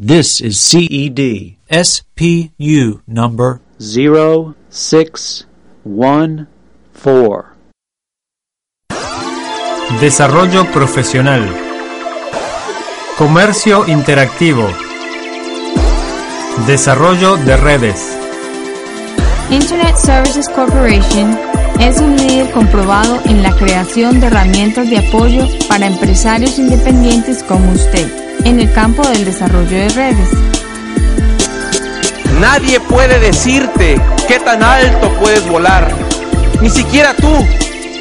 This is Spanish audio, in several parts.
This is CED SPU number 0614. Desarrollo profesional. Comercio interactivo. Desarrollo de redes. Internet Services Corporation es un líder comprobado en la creación de herramientas de apoyo para empresarios independientes como usted en el campo del desarrollo de redes. Nadie puede decirte qué tan alto puedes volar. Ni siquiera tú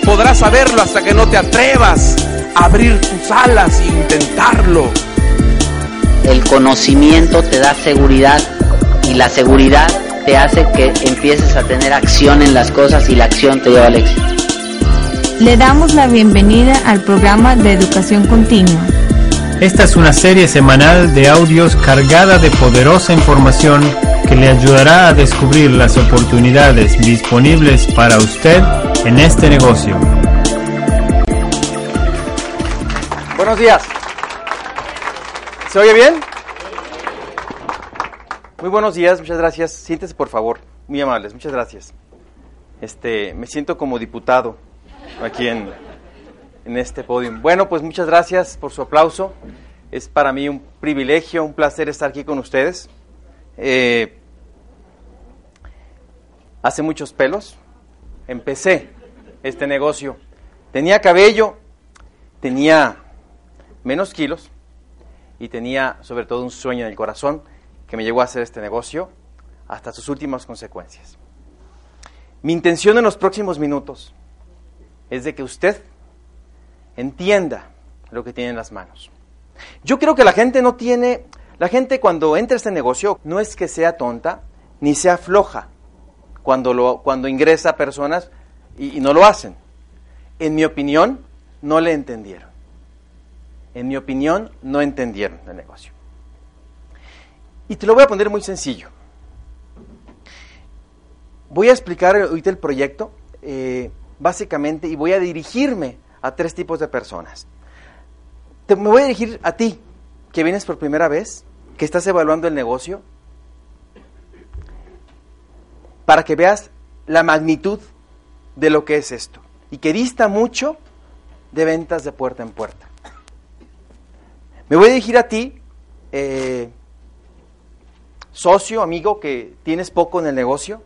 podrás saberlo hasta que no te atrevas a abrir tus alas e intentarlo. El conocimiento te da seguridad y la seguridad te hace que empieces a tener acción en las cosas y la acción te lleva al éxito. Le damos la bienvenida al programa de educación continua. Esta es una serie semanal de audios cargada de poderosa información que le ayudará a descubrir las oportunidades disponibles para usted en este negocio. Buenos días. ¿Se oye bien? Muy buenos días, muchas gracias. Siéntese por favor, muy amables, muchas gracias. Este, me siento como diputado aquí en, en este podio. Bueno, pues muchas gracias por su aplauso. Es para mí un privilegio, un placer estar aquí con ustedes. Eh, hace muchos pelos empecé este negocio. Tenía cabello, tenía menos kilos y tenía sobre todo un sueño en el corazón que me llevó a hacer este negocio hasta sus últimas consecuencias. Mi intención en los próximos minutos es de que usted entienda lo que tiene en las manos. Yo creo que la gente no tiene, la gente cuando entra a este negocio no es que sea tonta ni sea floja cuando, lo, cuando ingresa personas y, y no lo hacen. En mi opinión, no le entendieron. En mi opinión, no entendieron el negocio. Y te lo voy a poner muy sencillo. Voy a explicar ahorita el proyecto, eh, básicamente, y voy a dirigirme a tres tipos de personas. Te, me voy a dirigir a ti, que vienes por primera vez, que estás evaluando el negocio, para que veas la magnitud de lo que es esto, y que dista mucho de ventas de puerta en puerta. Me voy a dirigir a ti, eh, socio, amigo, que tienes poco en el negocio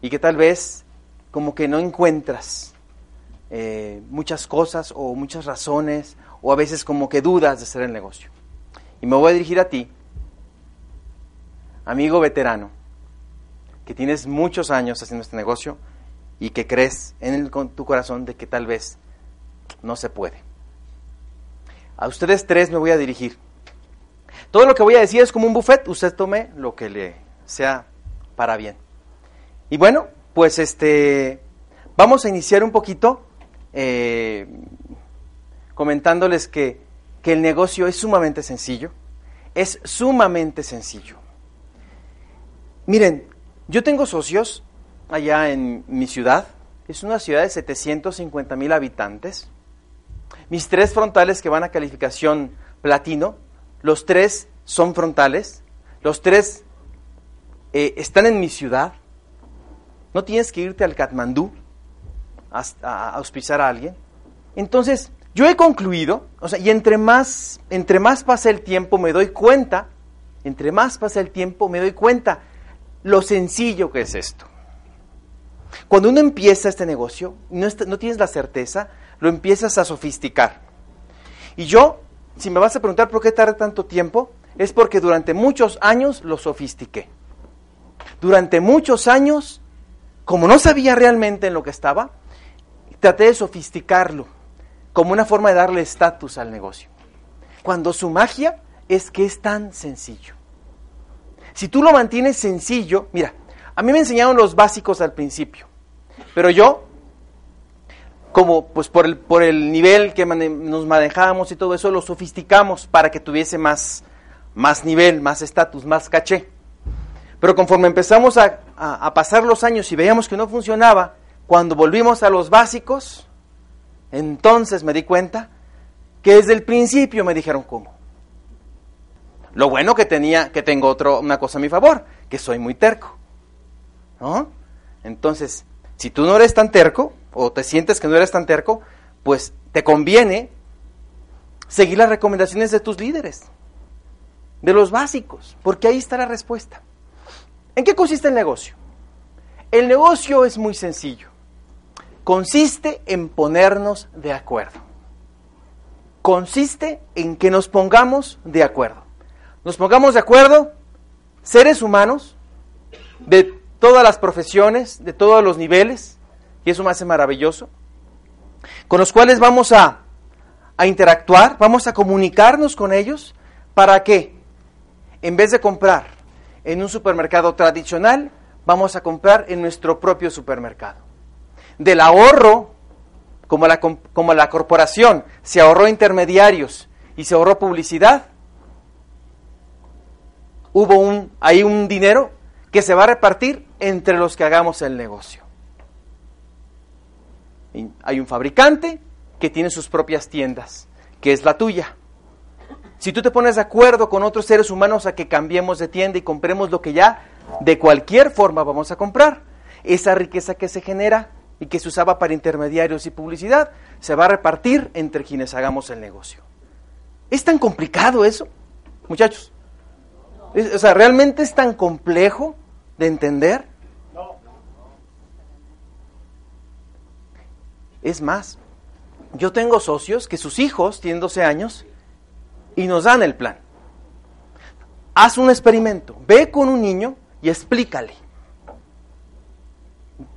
y que tal vez como que no encuentras eh, muchas cosas o muchas razones o a veces como que dudas de hacer el negocio. Y me voy a dirigir a ti, amigo veterano, que tienes muchos años haciendo este negocio y que crees en el, tu corazón de que tal vez no se puede. A ustedes tres me voy a dirigir. Todo lo que voy a decir es como un buffet, usted tome lo que le sea para bien. Y bueno, pues este, vamos a iniciar un poquito eh, comentándoles que, que el negocio es sumamente sencillo, es sumamente sencillo. Miren, yo tengo socios allá en mi ciudad, es una ciudad de 750 mil habitantes. Mis tres frontales que van a calificación platino los tres son frontales, los tres eh, están en mi ciudad. No tienes que irte al Katmandú a, auspiciar a alguien. Entonces, yo he concluido, o sea, y entre más, entre más pasa el tiempo me doy cuenta, entre más pasa el tiempo me doy cuenta lo sencillo que es esto. Cuando uno empieza este negocio, no, no tienes la certeza, lo empiezas a sofisticar. Y yo si me vas a preguntar por qué tardé tanto tiempo, es porque durante muchos años lo sofistiqué. Durante muchos años, como no sabía realmente en lo que estaba, traté de sofisticarlo como una forma de darle estatus al negocio. Cuando su magia es que es tan sencillo. Si tú lo mantienes sencillo, mira, a mí me enseñaron los básicos al principio, pero yo como pues por el, por el nivel que nos manejábamos y todo eso, lo sofisticamos para que tuviese más, más nivel, más estatus, más caché. Pero conforme empezamos a, a, pasar los años y veíamos que no funcionaba, cuando volvimos a los básicos, entonces me di cuenta que desde el principio me dijeron cómo. Lo bueno que tenía, que tengo otro, una cosa a mi favor, que soy muy terco. ¿No? Entonces, si tú no eres tan terco, o te sientes que no eres tan terco, pues te conviene seguir las recomendaciones de tus líderes, de los básicos, porque ahí está la respuesta. ¿En qué consiste el negocio? El negocio es muy sencillo. Consiste en ponernos de acuerdo. Consiste en que nos pongamos de acuerdo. Nos pongamos de acuerdo seres humanos de todas las profesiones, de todos los niveles, y eso me hace maravilloso, con los cuales vamos a, a interactuar, vamos a comunicarnos con ellos, ¿para que En vez de comprar en un supermercado tradicional, vamos a comprar en nuestro propio supermercado. Del ahorro, como la, corporación se ahorró intermediarios y se ahorró publicidad, hubo un, hay un dinero que se va a repartir entre los que hagamos el negocio. Hay un fabricante que tiene sus propias tiendas, que es la tuya. Si tú te pones de acuerdo con otros seres humanos a que cambiemos de tienda y compremos lo que ya de cualquier forma vamos a comprar, esa riqueza que se genera y que se usaba para intermediarios y publicidad se va a repartir entre quienes hagamos el negocio. ¿Es tan complicado eso, muchachos? o sea, ¿realmente es tan complejo de entender? Es más, yo tengo socios que sus hijos tienen 12 años y nos dan el plan. Haz un experimento, ve con un niño y explícale.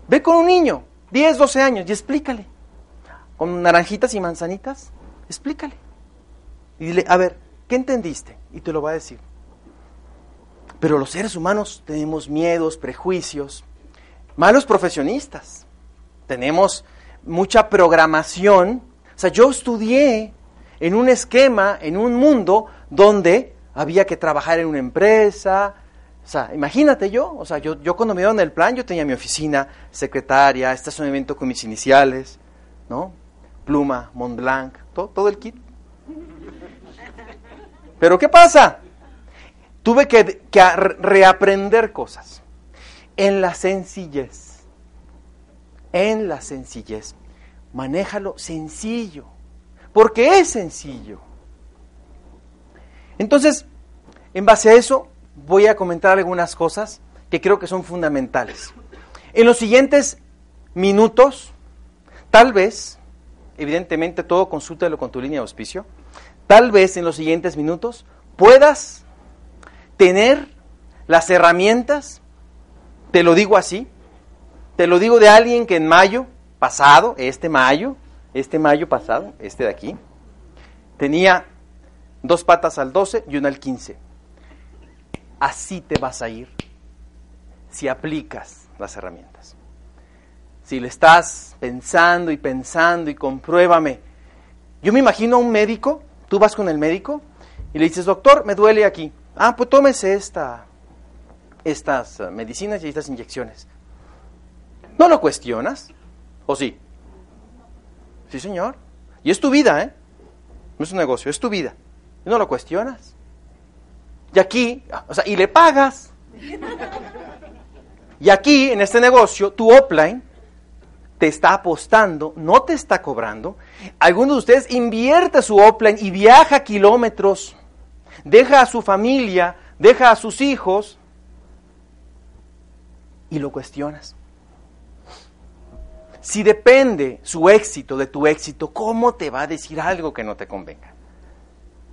Ve con un niño, 10, 12 años, y explícale. Con naranjitas y manzanitas, explícale. Y dile, a ver, ¿qué entendiste? Y te lo va a decir. Pero los seres humanos tenemos miedos, prejuicios, malos profesionistas. Tenemos mucha programación. O sea, yo estudié en un esquema, en un mundo donde había que trabajar en una empresa. O sea, imagínate yo, o sea, yo, yo cuando me dieron el plan, yo tenía mi oficina, secretaria, estacionamiento con mis iniciales, ¿no? Pluma, Mont Blanc, todo, todo el kit. Pero ¿qué pasa? Tuve que, que reaprender cosas en la sencillez en la sencillez. Manéjalo sencillo, porque es sencillo. Entonces, en base a eso, voy a comentar algunas cosas que creo que son fundamentales. En los siguientes minutos, tal vez, evidentemente todo consúltalo con tu línea de auspicio, tal vez en los siguientes minutos puedas tener las herramientas, te lo digo así, te lo digo de alguien que en mayo pasado, este mayo, este mayo pasado, este de aquí, tenía dos patas al 12 y una al 15. Así te vas a ir si aplicas las herramientas. Si le estás pensando y pensando y compruébame. Yo me imagino a un médico, tú vas con el médico y le dices, doctor, me duele aquí. Ah, pues tómese esta, estas eh, medicinas y estas inyecciones. ¿No lo cuestionas? ¿O sí? Sí, señor. Y es tu vida, ¿eh? No es un negocio, es tu vida. ¿Y no lo cuestionas? Y aquí, o sea, y le pagas. Y aquí, en este negocio, tu offline te está apostando, no te está cobrando. Algunos de ustedes invierte su offline y viaja kilómetros, deja a su familia, deja a sus hijos y lo cuestionas. Si depende su éxito de tu éxito, ¿cómo te va a decir algo que no te convenga?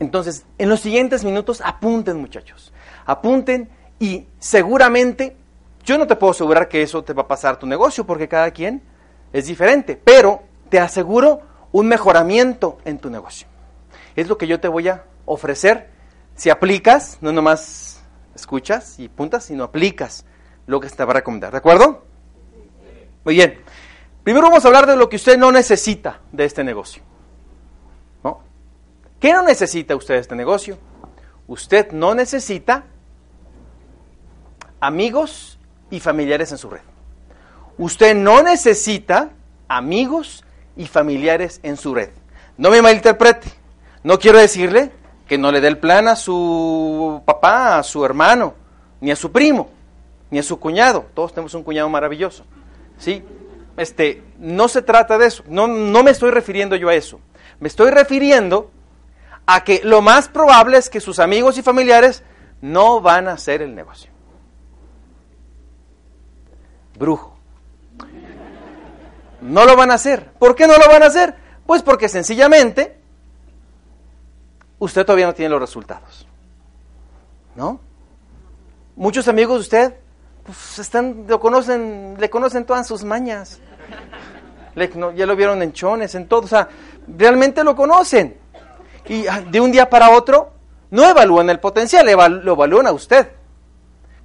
Entonces, en los siguientes minutos, apunten muchachos, apunten y seguramente, yo no te puedo asegurar que eso te va a pasar tu negocio porque cada quien es diferente, pero te aseguro un mejoramiento en tu negocio. Es lo que yo te voy a ofrecer si aplicas, no nomás escuchas y puntas, sino aplicas lo que te va a recomendar. ¿De acuerdo? Muy bien. Primero vamos a hablar de lo que usted no necesita de este negocio. ¿Qué no necesita usted este negocio? Usted no necesita amigos y familiares en su red. Usted no necesita amigos y familiares en su red. No me malinterprete. No quiero decirle que no le dé el plan a su papá, a su hermano, ni a su primo, ni a su cuñado. Todos tenemos un cuñado maravilloso. ¿Sí? Este, no se trata de eso. No, no me estoy refiriendo yo a eso. Me estoy refiriendo a que lo más probable es que sus amigos y familiares no van a hacer el negocio. Brujo. No lo van a hacer. ¿Por qué no lo van a hacer? Pues porque sencillamente usted todavía no tiene los resultados. ¿No? Muchos amigos de usted pues, están, lo conocen, le conocen todas sus mañas. ya lo vieron en chones, en todo. O sea, realmente lo conocen. Y ah, de un día para otro no evalúan el potencial, lo evalúan a usted.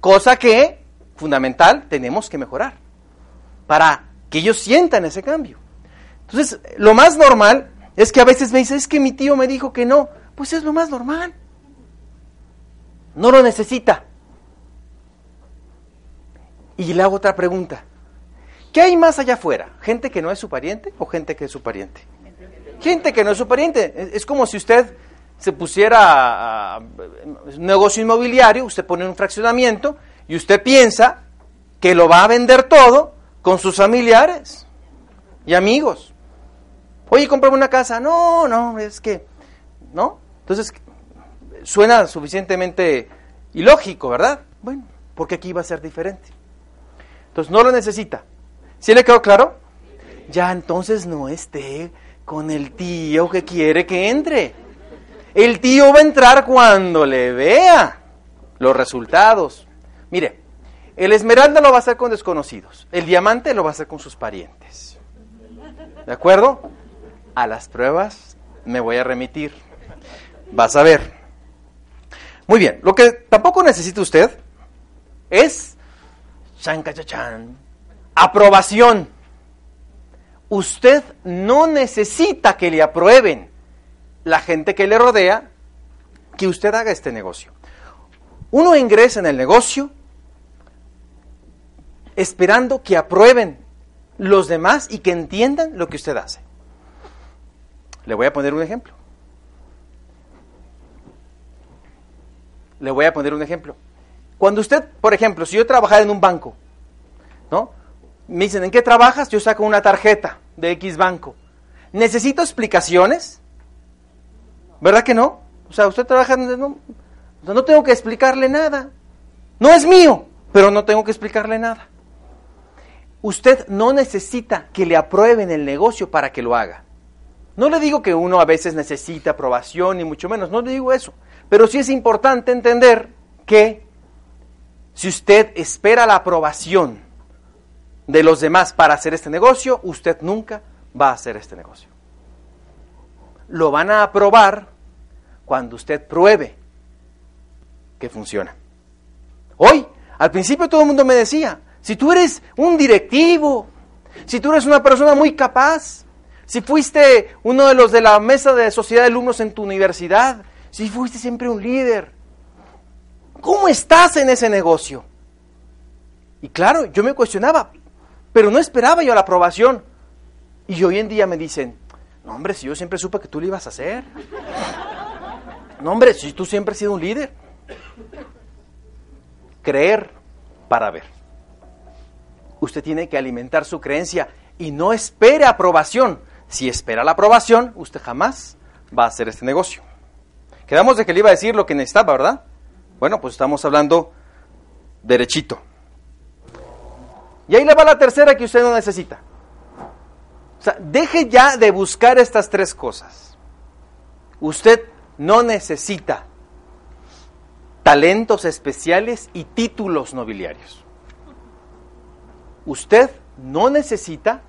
Cosa que, fundamental, tenemos que mejorar. Para que ellos sientan ese cambio. Entonces, lo más normal es que a veces me dice, es que mi tío me dijo que no. Pues es lo más normal. No lo necesita. Y le hago otra pregunta. ¿Qué hay más allá afuera? ¿Gente que no es su pariente o gente que es su pariente? Gente que no es su pariente. Es como si usted se pusiera a un negocio inmobiliario, usted pone un fraccionamiento y usted piensa que lo va a vender todo con sus familiares y amigos. Oye, comprame una casa. No, no, es que, ¿no? Entonces, suena suficientemente ilógico, ¿verdad? Bueno, porque aquí va a ser diferente. Entonces, no lo necesita. ¿Sí le quedó claro? Ya entonces no esté con el tío que quiere que entre. El tío va a entrar cuando le vea los resultados. Mire, el esmeralda lo va a hacer con desconocidos, el diamante lo va a hacer con sus parientes. ¿De acuerdo? A las pruebas me voy a remitir. Vas a ver. Muy bien, lo que tampoco necesita usted es chan, aprobación. Usted no necesita que le aprueben la gente que le rodea que usted haga este negocio. Uno ingresa en el negocio esperando que aprueben los demás y que entiendan lo que usted hace. Le voy a poner un ejemplo. Le voy a poner un ejemplo. Cuando usted, por ejemplo, si yo trabajara en un banco, ¿no? Me dicen, ¿en qué trabajas? Yo saco una tarjeta de X banco. ¿Necesito explicaciones? ¿Verdad que no? O sea, usted trabaja, no, no tengo que explicarle nada. No es mío, pero no tengo que explicarle nada. Usted no necesita que le aprueben el negocio para que lo haga. No le digo que uno a veces necesita aprobación, ni mucho menos, no le digo eso. Pero sí es importante entender que si usted espera la aprobación de los demás para hacer este negocio, usted nunca va a hacer este negocio. Lo van a aprobar cuando usted pruebe que funciona. Hoy, al principio todo el mundo me decía, si tú eres un directivo, si tú eres una persona muy capaz, si fuiste uno de los de la mesa de sociedad de alumnos en tu universidad, si fuiste siempre un líder, ¿cómo estás en ese negocio? Y claro, yo me cuestionaba, pero no esperaba yo la aprobación. Y hoy en día me dicen, no hombre, si yo siempre supe que tú lo ibas a hacer. No hombre, si tú siempre has sido un líder. Creer para ver usted tiene que alimentar su creencia y no espere aprobación. Si espera la aprobación, usted jamás va a hacer este negocio. Quedamos de que le iba a decir lo que necesitaba, ¿verdad? Bueno, pues estamos hablando derechito. Y ahí le va la tercera que usted no necesita. O sea, deje ya de buscar estas tres cosas. Usted no necesita talentos especiales y títulos nobiliarios usted no necesita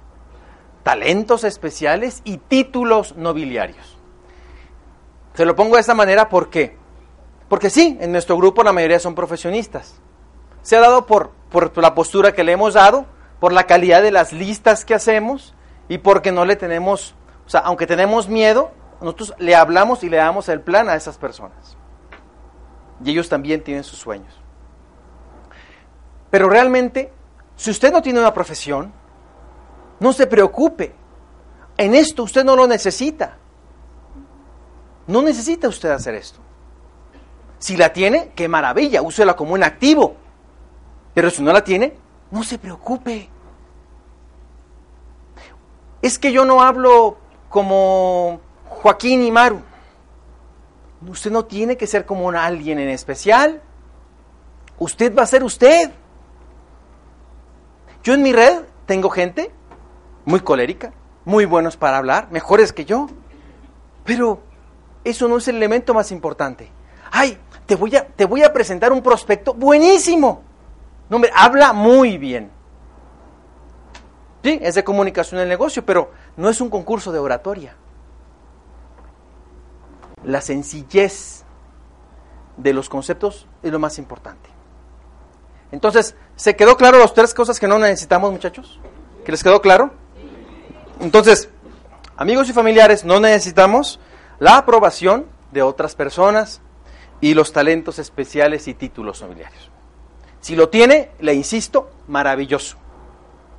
talentos especiales y títulos nobiliarios. Se lo pongo de esta manera ¿por qué? Porque sí, en nuestro grupo la mayoría son profesionistas. Se ha dado por, por la postura que le hemos dado, por la calidad de las listas que hacemos y porque no le tenemos, o sea, aunque tenemos miedo, nosotros le hablamos y le damos el plan a esas personas. Y ellos también tienen sus sueños. Pero realmente si usted no tiene una profesión, no se preocupe. En esto usted no lo necesita. No necesita usted hacer esto. Si la tiene, qué maravilla, úsela como un activo. Pero si no la tiene, no se preocupe. Es que yo no hablo como Joaquín y Maru. Usted no tiene que ser como alguien en especial. Usted va a ser usted. Yo en mi red tengo gente muy colérica, muy buenos para hablar, mejores que yo. Pero eso no es el elemento más importante. Ay, te voy a, te voy a presentar un prospecto buenísimo. No, hombre, habla muy bien. Sí, es de comunicación el negocio, pero no es un concurso de oratoria. La sencillez de los conceptos es lo más importante. Entonces, ¿se quedó claro las tres cosas que no necesitamos, muchachos? ¿Que les quedó claro? Entonces, amigos y familiares, no necesitamos la aprobación de otras personas y los talentos especiales y títulos nobiliarios. Si lo tiene, le insisto, maravilloso,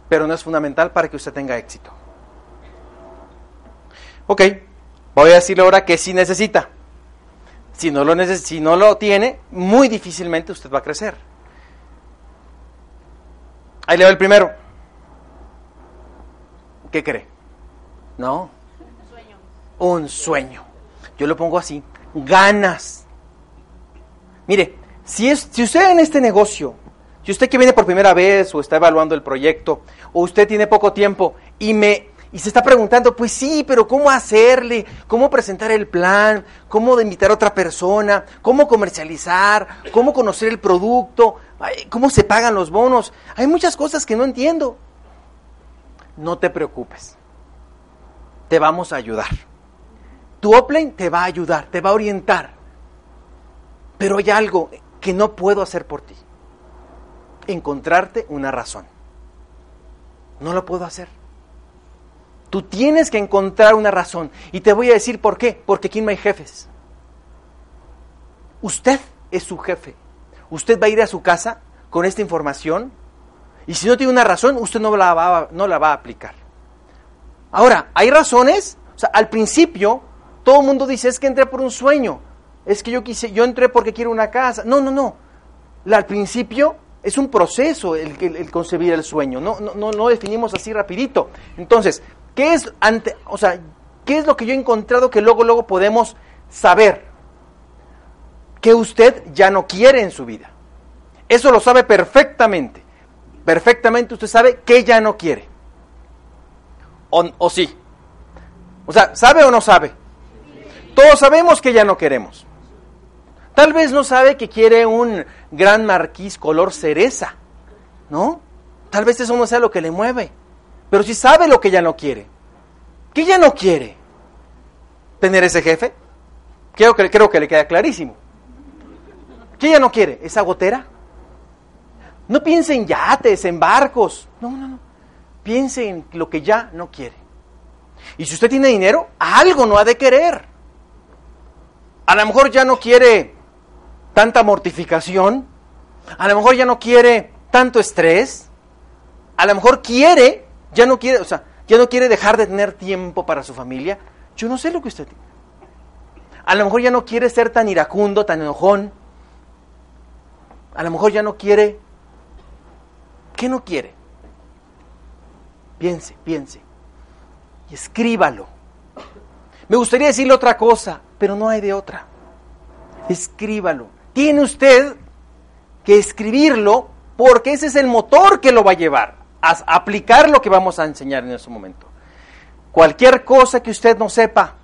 pero no es fundamental para que usted tenga éxito. Ok, voy a decirle ahora que sí necesita. Si no, lo si no lo tiene, muy difícilmente usted va a crecer. Ahí le va el primero. ¿Qué cree? No. Un sueño. Un sueño. Yo lo pongo así. Ganas. Mire, si, es, si usted en este negocio, si usted que viene por primera vez o está evaluando el proyecto, o usted tiene poco tiempo y me y se está preguntando, pues sí, pero ¿cómo hacerle? ¿Cómo presentar el plan? ¿Cómo invitar a otra persona? ¿Cómo comercializar? ¿Cómo conocer el producto? ¿Cómo se pagan los bonos? Hay muchas cosas que no entiendo. No te preocupes. Te vamos a ayudar. Tu Oplen te va a ayudar, te va a orientar. Pero hay algo que no puedo hacer por ti. Encontrarte una razón. No lo puedo hacer. Tú tienes que encontrar una razón. Y te voy a decir por qué. Porque aquí no hay jefes. Usted es su jefe. Usted va a ir a su casa con esta información. Y si no tiene una razón, usted no la va, a aplicar. Ahora, hay razones. O sea, al principio, todo el mundo dice, es que entré por un sueño. Es que yo quise, yo entré porque quiero una casa. No, no, no. al principio es un proceso el, el, concebir el sueño. No, no, no, no definimos así rapidito. Entonces, ¿Qué es, ante, o sea, ¿qué es lo que yo he encontrado que luego, luego podemos saber? Que usted ya no quiere en su vida. Eso lo sabe perfectamente. Perfectamente usted sabe que ya no quiere. O, o sí. O sea, ¿sabe o no sabe? Todos sabemos que ya no queremos. Tal vez no sabe que quiere un gran marquís color cereza, ¿no? Tal vez eso no sea lo que le mueve. Pero si sabe lo que ella no quiere, ¿qué ella no quiere? ¿Tener ese jefe? Creo que, creo que le queda clarísimo. ¿Qué ella no quiere? ¿Esa gotera? No piense en yates, en barcos. No, no, no. Piense en lo que ya no quiere. Y si usted tiene dinero, algo no ha de querer. A lo mejor ya no quiere tanta mortificación. A lo mejor ya no quiere tanto estrés. A lo mejor quiere ya no quiere, o sea, ya no quiere dejar de tener tiempo para su familia. Yo no sé lo que usted tiene. A lo mejor ya no quiere ser tan iracundo, tan enojón. A lo mejor ya no quiere. ¿Qué no quiere? Piense, piense. Y escríbalo. Me gustaría decirle otra cosa, pero no hay de otra. Escríbalo. Tiene usted que escribirlo porque ese es el motor que lo va a llevar aplicar lo que vamos a enseñar en este momento. Cualquier cosa que usted no sepa,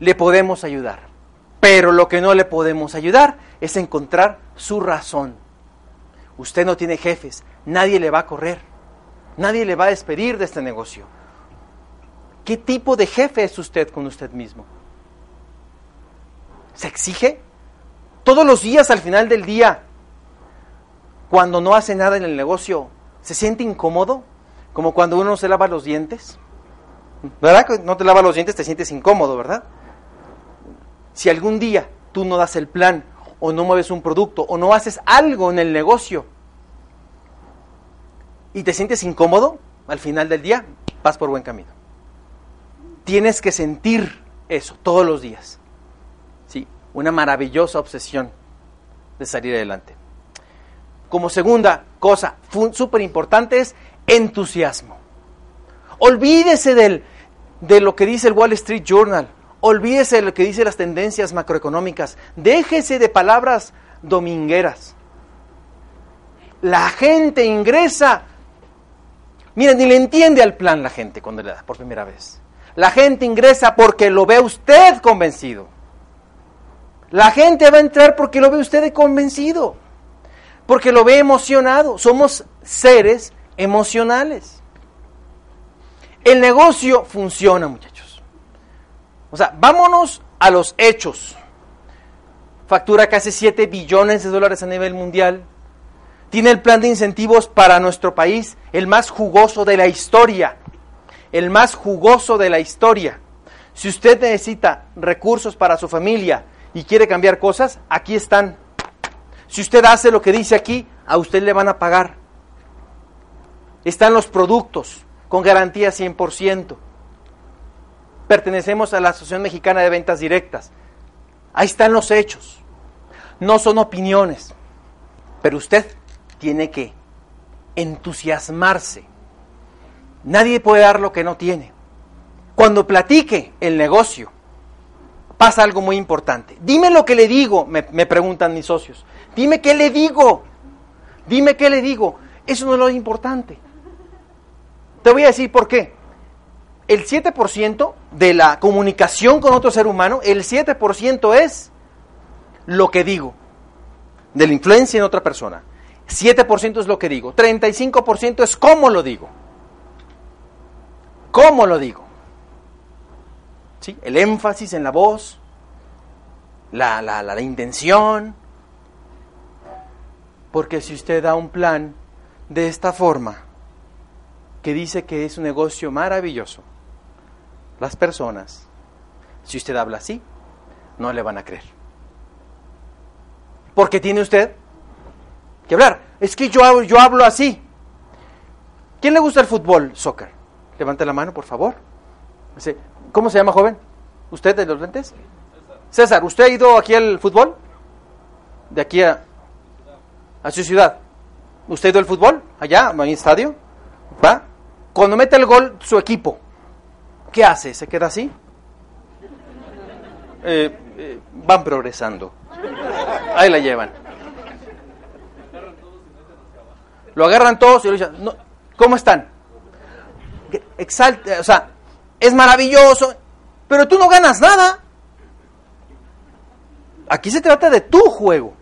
le podemos ayudar. Pero lo que no le podemos ayudar es encontrar su razón. Usted no tiene jefes, nadie le va a correr, nadie le va a despedir de este negocio. ¿Qué tipo de jefe es usted con usted mismo? ¿Se exige? Todos los días al final del día, cuando no hace nada en el negocio, ¿Se siente incómodo? Como cuando uno se lava los dientes. ¿Verdad? Que no te lavas los dientes, te sientes incómodo, ¿verdad? Si algún día tú no das el plan, o no mueves un producto, o no haces algo en el negocio, y te sientes incómodo, al final del día vas por buen camino. Tienes que sentir eso todos los días. Una maravillosa obsesión de salir adelante. Como segunda cosa súper importante es entusiasmo. Olvídese del, de lo que dice el Wall Street Journal. Olvídese de lo que dice las tendencias macroeconómicas. Déjese de palabras domingueras. La gente ingresa. Miren, ni le entiende al plan la gente cuando le da por primera vez. La gente ingresa porque lo ve usted convencido. La gente va a entrar porque lo ve usted convencido. Porque lo ve emocionado. Somos seres emocionales. El negocio funciona, muchachos. O sea, vámonos a los hechos. Factura casi 7 billones de dólares a nivel mundial. Tiene el plan de incentivos para nuestro país, el más jugoso de la historia. El más jugoso de la historia. Si usted necesita recursos para su familia y quiere cambiar cosas, aquí están. Si usted hace lo que dice aquí, a usted le van a pagar. Están los productos con garantía 100%. Pertenecemos a la Asociación Mexicana de Ventas Directas. Ahí están los hechos. No son opiniones. Pero usted tiene que entusiasmarse. Nadie puede dar lo que no tiene. Cuando platique el negocio, pasa algo muy importante. Dime lo que le digo, me, me, preguntan mis socios. Dime qué le digo. Dime qué le digo. Eso no es lo importante. Te voy a decir por qué. El 7% de la comunicación con otro ser humano, el 7% es lo que digo, de la influencia en otra persona. 7% es lo que digo. 35% es cómo lo digo. ¿Cómo lo digo? El énfasis en la voz, la, la, la, intención. Porque si usted da un plan de esta forma, que dice que es un negocio maravilloso, las personas, si usted habla así, no le van a creer. Porque tiene usted que hablar. Es que yo, yo hablo así. ¿Quién le gusta el fútbol, soccer? Levante la mano, por favor. ¿Cómo se llama, joven? ¿Usted de los lentes? César, ¿usted ha ido aquí al fútbol? De aquí a, a su ciudad. ¿Usted ha ido al fútbol? ¿Allá? ¿A mi estadio? ¿Va? Cuando mete el gol su equipo, ¿qué hace? ¿Se queda así? Eh, eh, van progresando. Ahí la llevan. Lo agarran todos y lo dicen, ¿cómo están? Exalta, o sea, es maravilloso, pero tú no ganas nada. Aquí se trata de tu juego.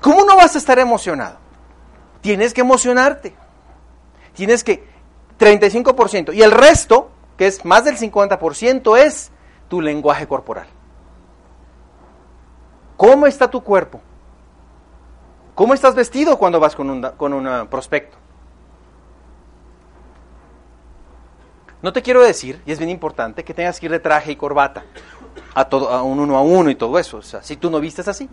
¿Cómo no vas a estar emocionado? Tienes que emocionarte. Tienes que 35%. Y el resto, que es más del 50%, es tu lenguaje corporal. ¿Cómo está tu cuerpo? ¿Cómo estás vestido cuando vas con un, con un prospecto? No te quiero decir, y es bien importante, que tengas que ir de traje y corbata a, todo, a un uno a uno y todo eso. O sea, si tú no vistes así,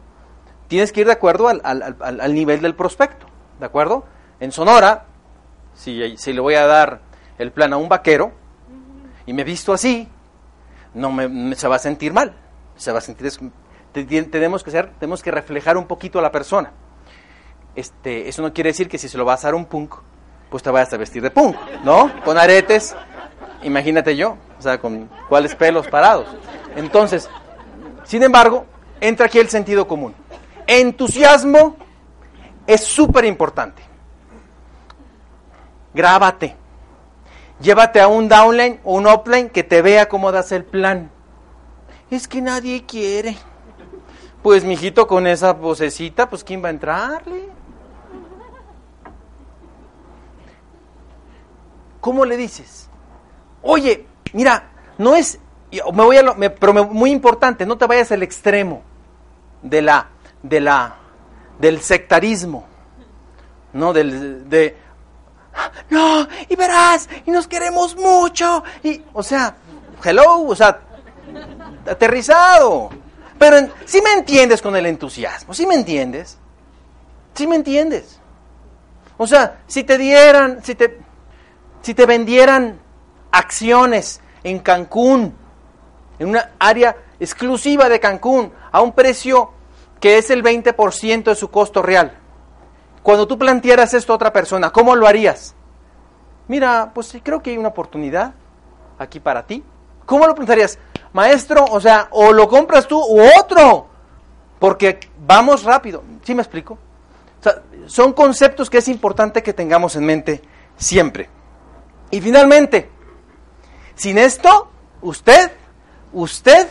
tienes que ir de acuerdo al, al, al nivel del prospecto. ¿De acuerdo? En Sonora, si, si le voy a dar el plan a un vaquero y me visto así, no me, se va a sentir mal. Se va a sentir tenemos que ser, tenemos que reflejar un poquito a la persona. Este, eso no quiere decir que si se lo vas a dar un punk, pues te vayas a vestir de punk, ¿no? Con aretes, imagínate yo, o sea, con cuáles pelos parados. Entonces, sin embargo, entra aquí el sentido común. Entusiasmo es súper importante. Grábate. Llévate a un downline o un upline que te vea cómo das el plan. Es que nadie quiere. Pues, mijito, con esa vocecita, pues, ¿quién va a entrarle? ¿Cómo le dices? Oye, mira, no es, me voy a, pero muy importante, no te vayas al extremo de la, de la, del sectarismo, no, del, de, no, y verás, y nos queremos mucho, y, o sea, hello, o sea, aterrizado. Pero si me entiendes con el entusiasmo, si me entiendes, si me entiendes. O sea, si te dieran, si te, si te vendieran acciones en Cancún, en una área exclusiva de Cancún, a un precio que es el 20% de su costo real. Cuando tú plantearas esto a otra persona, ¿cómo lo harías? Mira, pues creo que hay una oportunidad aquí para ti. ¿Cómo lo plantearías? Maestro, o sea, o lo compras tú u otro, porque vamos rápido. ¿Sí me explico? Son conceptos que es importante que tengamos en mente siempre. Y finalmente, sin esto, usted, usted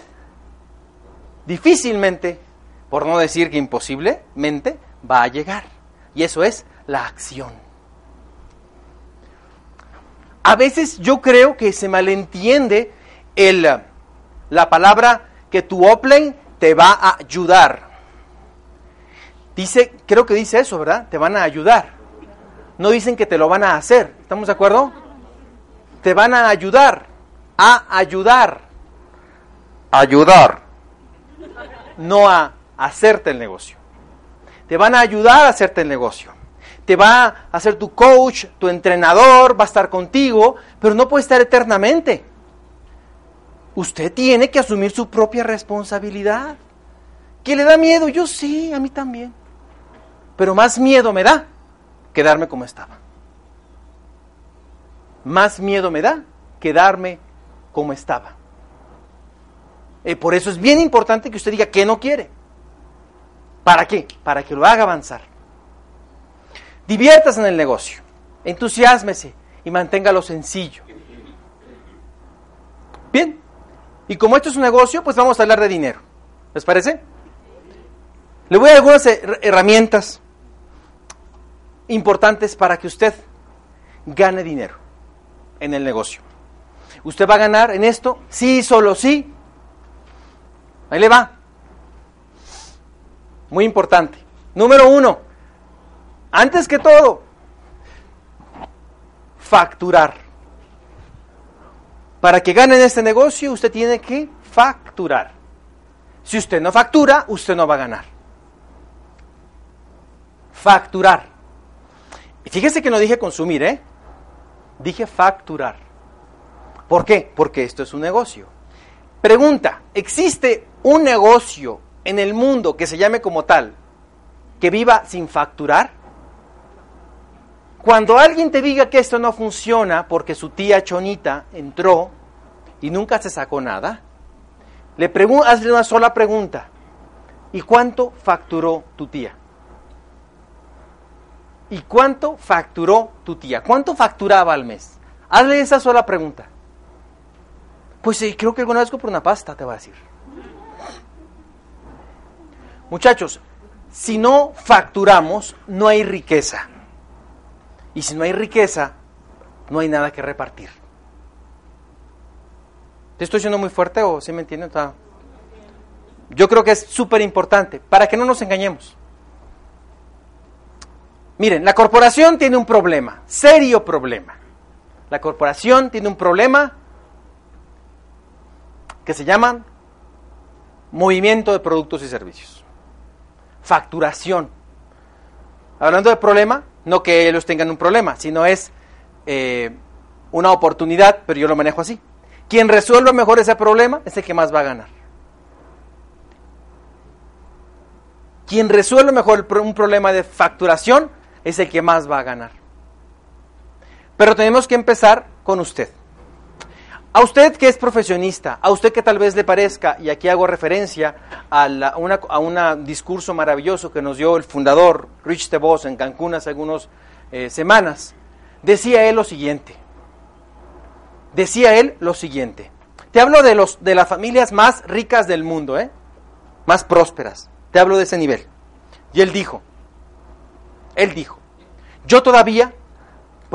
difícilmente, por no decir que imposiblemente, va a llegar. Y eso es la acción. A veces yo creo que se malentiende el, la palabra que tu Oplen te va a ayudar. Dice, creo que dice eso, ¿verdad? Te van a ayudar. No dicen que te lo van a hacer. ¿Estamos de acuerdo? Te van a ayudar. A ayudar. Ayudar. No a hacerte el negocio. Te van a ayudar a hacerte el negocio. Te va a hacer tu coach, tu entrenador, va a estar contigo, pero no puede estar eternamente. Usted tiene que asumir su propia responsabilidad. ¿Que le da miedo? Yo sí, a mí también. Pero más miedo me da quedarme como estaba. Más miedo me da quedarme como estaba. Y por eso es bien importante que usted diga que no quiere. ¿Para qué? Para que lo haga avanzar. Diviértase en el negocio, entusiásmese y manténgalo sencillo. Bien, y como esto es un negocio, pues vamos a hablar de dinero. ¿Les parece? Le voy a dar algunas herramientas importantes para que usted gane dinero en el negocio. ¿Usted va a ganar en esto? Sí, solo sí. Ahí le va. Muy importante. Número uno, antes que todo, facturar. Para que gane en este negocio, usted tiene que facturar. Si usted no factura, usted no va a ganar. Facturar. Fíjese que no dije consumir, ¿eh? Dije facturar. ¿Por qué? Porque esto es un negocio. Pregunta, ¿existe un negocio en el mundo que se llame como tal que viva sin facturar? Cuando alguien te diga que esto no funciona porque su tía Chonita entró y nunca se sacó nada, le hazle una sola pregunta. ¿Y cuánto facturó tu tía? ¿Y cuánto facturó tu tía? ¿Cuánto facturaba al mes? Hazle esa sola pregunta. Pues sí, creo que vez compré una pasta, te va a decir. Muchachos, si no facturamos, no hay riqueza. Y si no hay riqueza, no hay nada que repartir. ¿Te estoy siendo muy fuerte o sí me entienden? Yo creo que es súper importante para que no nos engañemos. Miren, la corporación tiene un problema, serio problema. La corporación tiene un problema que se llama movimiento de productos y servicios. Facturación. Hablando de problema, no que ellos tengan un problema, sino es eh, una oportunidad, pero yo lo manejo así. Quien resuelva mejor ese problema es el que más va a ganar. Quien resuelve mejor un problema de facturación es el que más va a ganar. Pero tenemos que empezar con usted. A usted que es profesionista, a usted que tal vez le parezca, y aquí hago referencia a, un discurso maravilloso que nos dio el fundador Rich DeVos en Cancún hace algunas eh, semanas, decía él lo siguiente. Decía él lo siguiente. Te hablo de, los, de las familias más ricas del mundo, ¿eh? más prósperas. Te hablo de ese nivel. Y él dijo, él dijo, yo todavía,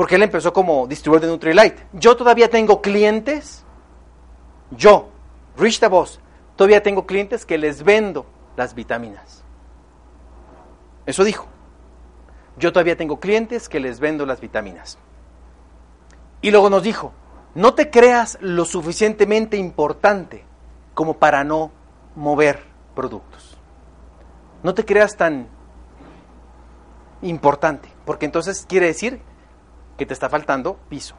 porque él empezó como distribuidor de Nutrilite, yo todavía tengo clientes, yo, Rich DeVos, todavía tengo clientes que les vendo las vitaminas. Eso dijo. Yo todavía tengo clientes que les vendo las vitaminas. Y luego nos dijo, no te creas lo suficientemente importante como para no mover productos. No te creas tan importante, porque entonces quiere decir que te está faltando piso.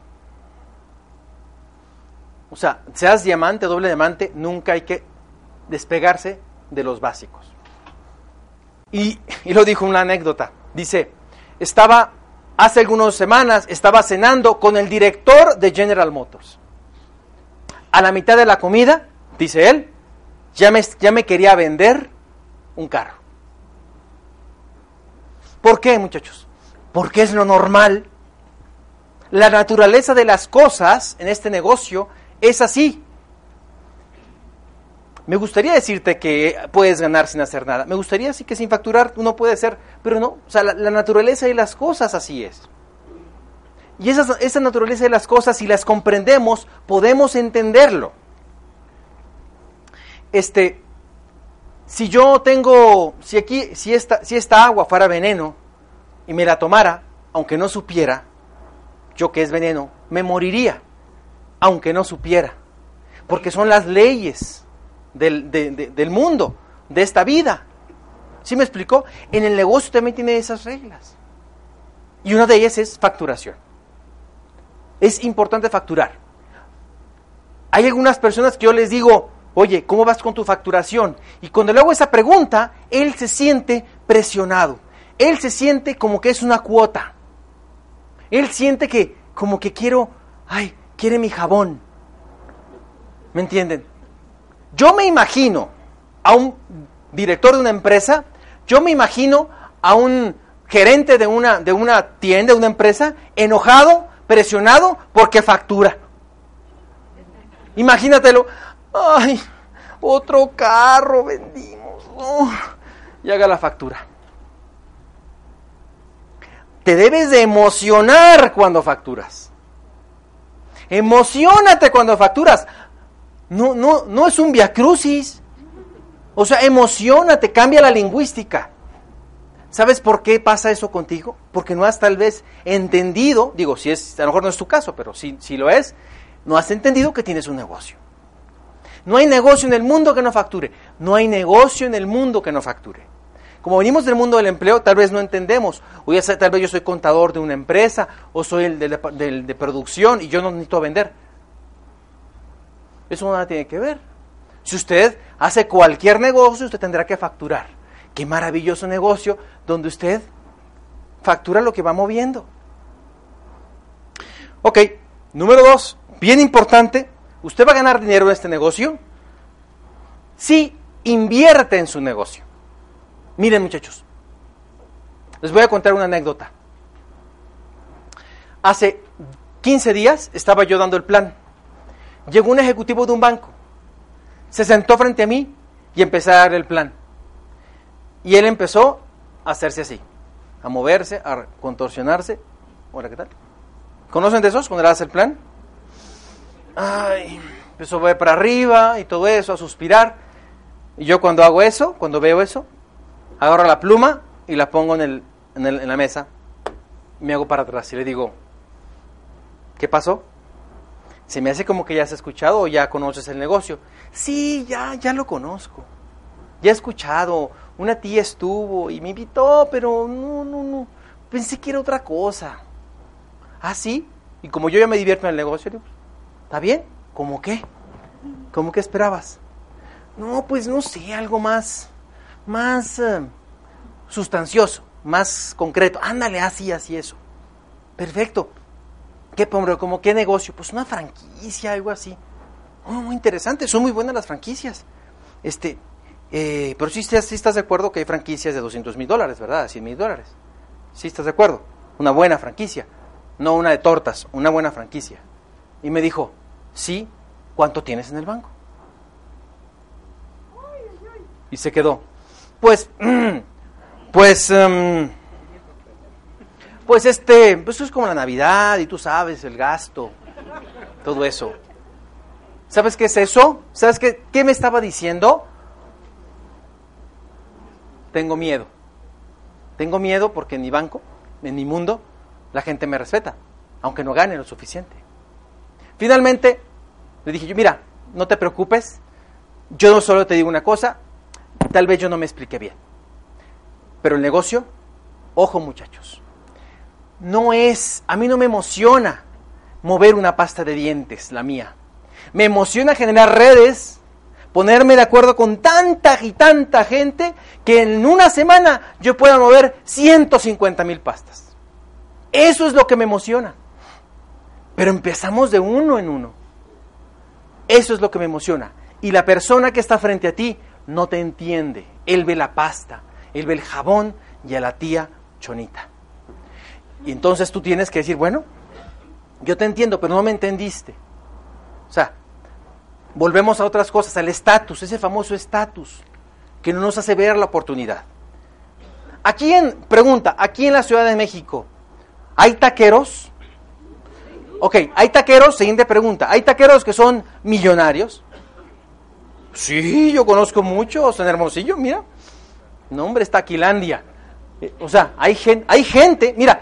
O sea, seas diamante, doble diamante, nunca hay que despegarse de los básicos. Y, y lo dijo una anécdota. Dice, estaba, hace algunas semanas, estaba cenando con el director de General Motors. A la mitad de la comida, dice él, ya me, ya me quería vender un carro. ¿Por qué, muchachos? Porque es lo normal. La naturaleza de las cosas en este negocio es así. Me gustaría decirte que puedes ganar sin hacer nada. Me gustaría decir que sin facturar uno puede ser, pero no. O sea, la, la naturaleza de las cosas así es. Y esa, esa naturaleza de las cosas, si las comprendemos, podemos entenderlo. Este, si yo tengo, si aquí, si esta, si esta agua fuera veneno y me la tomara, aunque no supiera, yo que es veneno, me moriría, aunque no supiera. Porque son las leyes del, de- de- del mundo, de esta vida. ¿Sí me explicó? En el negocio también tiene esas reglas. Y una de ellas es facturación. Es importante facturar. Hay algunas personas que yo les digo, oye, ¿cómo vas con tu facturación? Y cuando le hago esa pregunta, él se siente presionado. Él se siente como que es una cuota. Él siente que como que quiero, ay, quiere mi jabón. ¿Me entienden? Yo me imagino a un director de una empresa, yo me imagino a un gerente de una, de una tienda, de una empresa, enojado, presionado porque factura. Imagínatelo, ay, otro carro vendimos, oh, y haga la factura. Te debes de emocionar cuando facturas. Emocionate cuando facturas. No, no, no es un viacrucis. O sea, emocionate, cambia la lingüística. ¿Sabes por qué pasa eso contigo? Porque no has tal vez entendido, digo, si es, a lo mejor no es tu caso, pero si, si lo es, no has entendido que tienes un negocio. No hay negocio en el mundo que no facture. No hay negocio en el mundo que no facture. Como venimos del mundo del empleo, tal vez no entendemos. Tal vez yo soy contador de una empresa o soy el de, de producción y yo no necesito vender. Eso nada tiene que ver. Si usted hace cualquier negocio, usted tendrá que facturar. Qué maravilloso negocio donde usted factura lo que va moviendo. Ok, número dos, bien importante, ¿usted va a ganar dinero en este negocio? Sí, invierte en su negocio. Miren muchachos, les voy a contar una anécdota. Hace 15 días estaba yo dando el plan. Llegó un ejecutivo de un banco, se sentó frente a mí y empecé a dar el plan. Y él empezó a hacerse así, a moverse, a contorsionarse. Hola, ¿qué tal? ¿Conocen de esos cuando le das el plan? Ay, empezó a ver para arriba y todo eso, a suspirar. Y yo cuando hago eso, cuando veo eso, agarro la pluma y la pongo en, el, en, la mesa. Me hago para atrás y le digo, ¿qué pasó? Se me hace como que ya has escuchado o ya conoces el negocio. Sí, ya, ya lo conozco. Ya he escuchado. Una tía estuvo y me invitó, pero no, no, no. Pensé que era otra cosa. Ah, sí. Y como yo ya me divierto en el negocio, digo, ¿está bien? ¿Cómo qué? ¿Cómo que esperabas? No, pues no sé, algo más, más eh, sustancioso, más concreto. Ándale, así, así, eso. Perfecto. ¿Qué, hombre, como qué negocio? Pues una franquicia, algo así. Oh, muy interesante, son muy buenas las franquicias. Este, eh, pero sí, estás- sí estás de acuerdo que hay franquicias de 200 mil dólares, ¿verdad? 100 mil dólares. Sí estás de acuerdo. Una buena franquicia. No una de tortas, una buena franquicia. Y me dijo, sí, ¿cuánto tienes en el banco? Y se quedó. Pues, pues, em, pues este, pues es como la Navidad y tú sabes, el gasto, todo eso. ¿Sabes qué es eso? ¿Sabes qué, qué me estaba diciendo? Tengo miedo. Tengo miedo porque en mi banco, en mi mundo, la gente me respeta, aunque no gane lo suficiente. Finalmente, le dije yo, mira, no te preocupes, yo no solo te digo una cosa, tal vez yo no me expliqué bien. Pero el negocio, ojo muchachos, no es, a mí no me emociona mover una pasta de dientes, la mía. Me emociona generar redes ponerme de acuerdo con tanta y tanta gente que en una semana yo pueda mover 150 mil pastas. Eso es lo que me emociona. Pero empezamos de uno en uno. Eso es lo que me emociona. Y la persona que está frente a ti no te entiende. Él ve la pasta, él ve el jabón y a la tía chonita. Y entonces tú tienes que decir, bueno, yo te entiendo, pero no me entendiste. O sea, volvemos a otras cosas, al estatus, ese famoso estatus, que no nos hace ver la oportunidad. Aquí en, pregunta, aquí en la Ciudad de México, ¿hay taqueros? Ok, ¿hay taqueros? Siguiente pregunta, ¿hay taqueros que son millonarios? Sí, yo conozco muchos en Hermosillo, mira. No, hombre, está Aquilandia. Eh, o sea, hay, gen, hay gente, mira,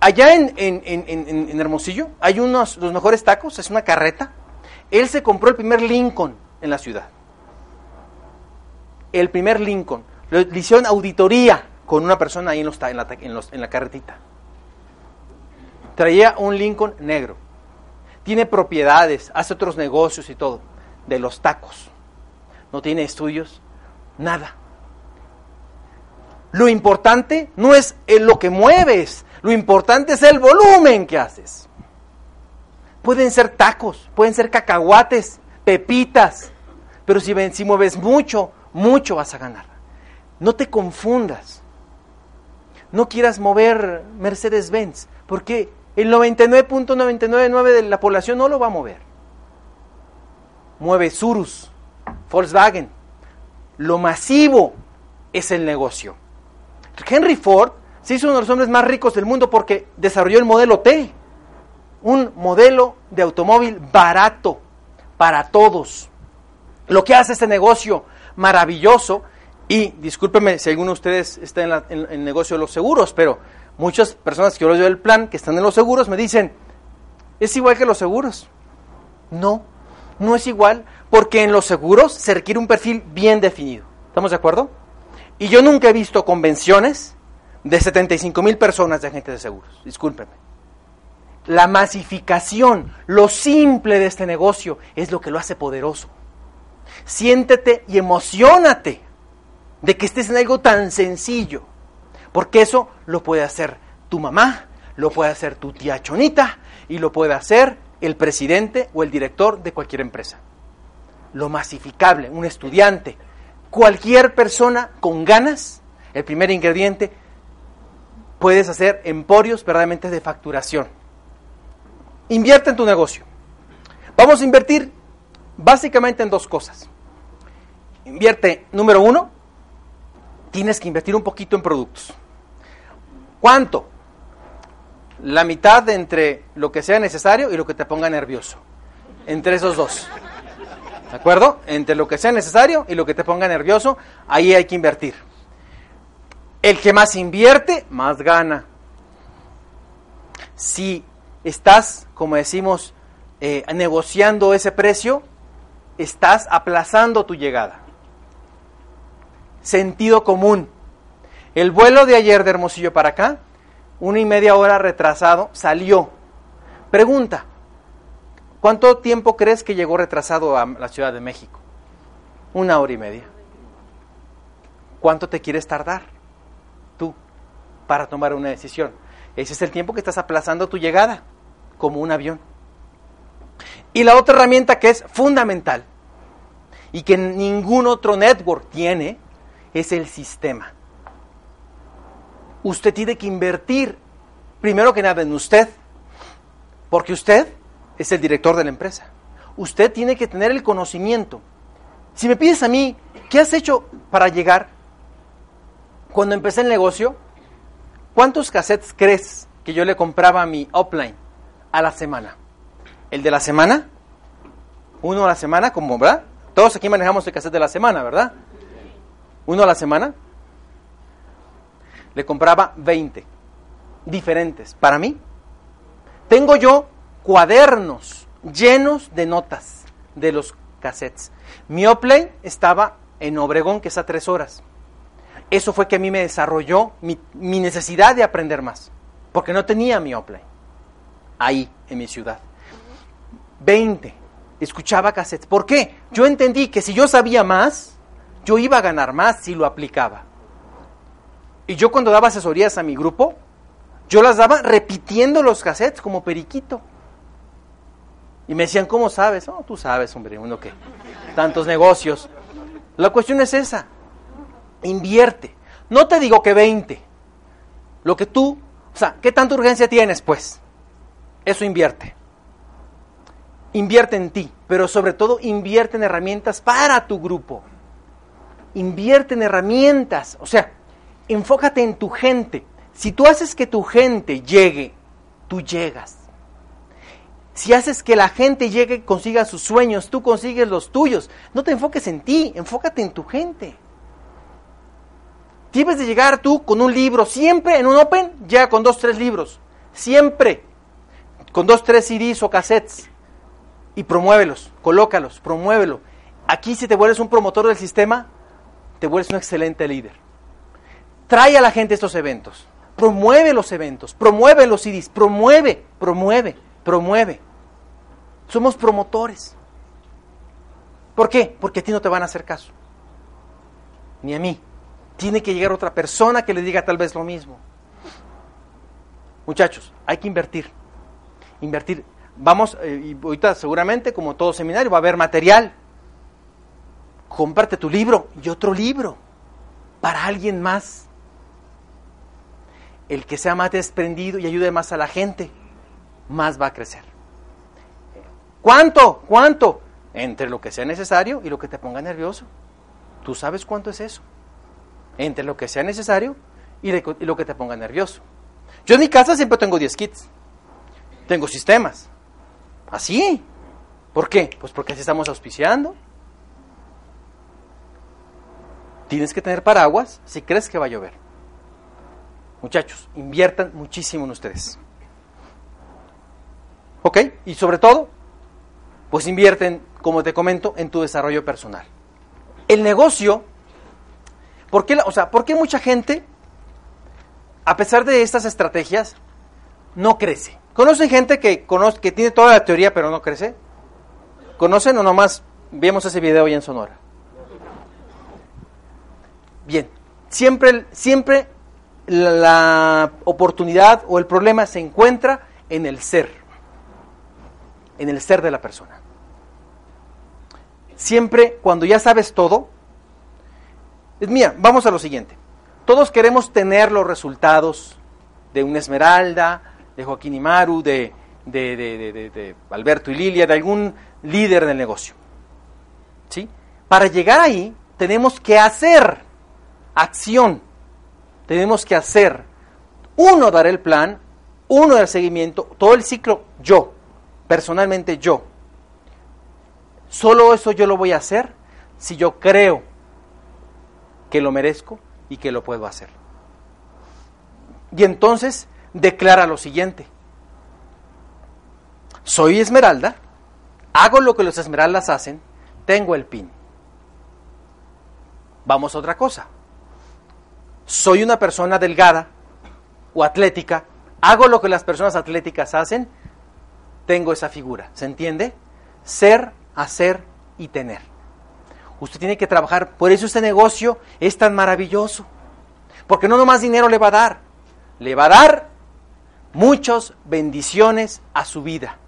allá en, en, en, en, Hermosillo hay unos, los mejores tacos, es una carreta. Él se compró el primer Lincoln en la ciudad. El primer Lincoln. Le hicieron auditoría con una persona ahí en, los, en, la, en, los, en la carretita. Traía un Lincoln negro. Tiene propiedades, hace otros negocios y todo. De los tacos. No tiene estudios, nada. Lo importante no es lo que mueves, lo importante es el volumen que haces. Pueden ser tacos, pueden ser cacahuates, pepitas, pero si, si mueves mucho, mucho vas a ganar. No te confundas. No quieras mover Mercedes-Benz, porque el 99.999 de la población no lo va a mover. Mueve Surus, Volkswagen. Lo masivo es el negocio. Henry Ford se hizo uno de los hombres más ricos del mundo porque desarrolló el modelo T, un modelo de automóvil barato para todos. Lo que hace este negocio maravilloso, y discúlpeme si alguno de ustedes está en, el negocio de los seguros, pero muchas personas que yo les doy el plan, que están en los seguros, me dicen, ¿es igual que los seguros? No, no es igual, porque en los seguros se requiere un perfil bien definido. ¿Estamos de acuerdo? Y yo nunca he visto convenciones de 75 mil personas de agentes de seguros. Discúlpeme. La masificación, lo simple de este negocio es lo que lo hace poderoso. Siéntete y emocionate de que estés en algo tan sencillo, porque eso lo puede hacer tu mamá, lo puede hacer tu tía Chonita y lo puede hacer el presidente o el director de cualquier empresa. Lo masificable, un estudiante, cualquier persona con ganas, el primer ingrediente, puedes hacer emporios verdaderamente de facturación. Invierte en tu negocio. Vamos a invertir básicamente en dos cosas. Invierte, número uno, tienes que invertir un poquito en productos. ¿Cuánto? La mitad entre lo que sea necesario y lo que te ponga nervioso. Entre esos dos. ¿De acuerdo? Entre lo que sea necesario y lo que te ponga nervioso, ahí hay que invertir. El que más invierte, más gana. Si estás, como decimos, eh, negociando ese precio, estás aplazando tu llegada. Sentido común. El vuelo de ayer de Hermosillo para acá, una y media hora retrasado, salió. Pregunta, ¿cuánto tiempo crees que llegó retrasado a la Ciudad de México? Una hora y media. ¿Cuánto te quieres tardar tú para tomar una decisión? Ese es el tiempo que estás aplazando tu llegada, como un avión. Y la otra herramienta que es fundamental y que ningún otro network tiene es el sistema. Usted tiene que invertir, primero que nada, en usted, porque usted es el director de la empresa. Usted tiene que tener el conocimiento. Si me pides a mí, ¿qué has hecho para llegar? Cuando empecé el negocio, ¿Cuántos cassettes crees que yo le compraba a mi upline a la semana? ¿El de la semana? ¿Uno a la semana? como ¿Verdad? Todos aquí manejamos el cassette de la semana, ¿verdad? ¿Uno a la semana? Le compraba 20 diferentes. Para mí, tengo yo cuadernos llenos de notas de los cassettes. Mi upline estaba en Obregón, que es a tres horas eso fue que a mí me desarrolló mi, necesidad de aprender más, porque no tenía mi offline ahí en mi ciudad. 20. escuchaba cassettes. ¿Por qué? Yo entendí que si yo sabía más, yo iba a ganar más si lo aplicaba. Y yo cuando daba asesorías a mi grupo, yo las daba repitiendo los cassettes como periquito. Y me decían, ¿cómo sabes? No, tú sabes, hombre, uno que tantos negocios. La cuestión es esa. Invierte. No te digo que 20. Lo que tú, o sea, ¿qué tanta urgencia tienes, pues? Eso invierte. Invierte en ti, pero sobre todo invierte en herramientas para tu grupo. Invierte en herramientas, o sea, enfócate en tu gente. Si tú haces que tu gente llegue, tú llegas. Si haces que la gente llegue y consiga sus sueños, tú consigues los tuyos. No te enfoques en ti, enfócate en tu gente. Tienes de llegar tú con un libro, siempre en un Open, llega con dos, tres libros. Siempre. Con dos, tres CDs o cassettes. Y promuévelos, colócalos, promuévelo. Aquí si te vuelves un promotor del sistema, te vuelves un excelente líder. Trae a la gente estos eventos. Promueve los eventos, promueve los CDs, promueve, promueve, promueve. Somos promotores. ¿Por qué? Porque a ti no te van a hacer caso. Ni a mí. Tiene que llegar otra persona que le diga tal vez lo mismo. Muchachos, hay que invertir. Invertir. Vamos, eh, y ahorita seguramente, como todo seminario, va a haber material. Comparte tu libro y otro libro para alguien más. El que sea más desprendido y ayude más a la gente, más va a crecer. ¿Cuánto? ¿Cuánto? Entre lo que sea necesario y lo que te ponga nervioso. Tú sabes cuánto es eso. Entre lo que sea necesario y lo que te ponga nervioso. Yo en mi casa siempre tengo 10 kits. Tengo sistemas. Así. ¿Por qué? Pues porque así estamos auspiciando. Tienes que tener paraguas si crees que va a llover. Muchachos, inviertan muchísimo en ustedes. ¿Ok? Y sobre todo, pues invierten, como te comento, en tu desarrollo personal. El negocio, ¿por qué, o sea, ¿por qué mucha gente, a pesar de estas estrategias, no crece? ¿Conocen gente que, conoce, que tiene toda la teoría pero no crece? ¿Conocen o nomás vemos ese video hoy en Sonora? Bien, siempre, siempre la oportunidad o el problema se encuentra en el ser, en el ser de la persona. Siempre cuando ya sabes todo, es mía, vamos a lo siguiente. Todos queremos tener los resultados de una Esmeralda, de Joaquín Imaru, de, de, de, de, Alberto y Lilia, de algún líder del negocio. ¿Sí? Para llegar ahí tenemos que hacer acción. Tenemos que hacer. Uno dar el plan, uno dar seguimiento, todo el ciclo yo, personalmente yo. Solo eso yo lo voy a hacer si yo creo que lo merezco y que lo puedo hacer. Y entonces declara lo siguiente. Soy esmeralda, hago lo que los esmeraldas hacen, tengo el pin. Vamos a otra cosa. Soy una persona delgada o atlética, hago lo que las personas atléticas hacen, tengo esa figura. ¿Se entiende? Ser hacer y tener. Usted tiene que trabajar, por eso este negocio es tan maravilloso. Porque no nomás dinero le va a dar, le va a dar muchas bendiciones a su vida.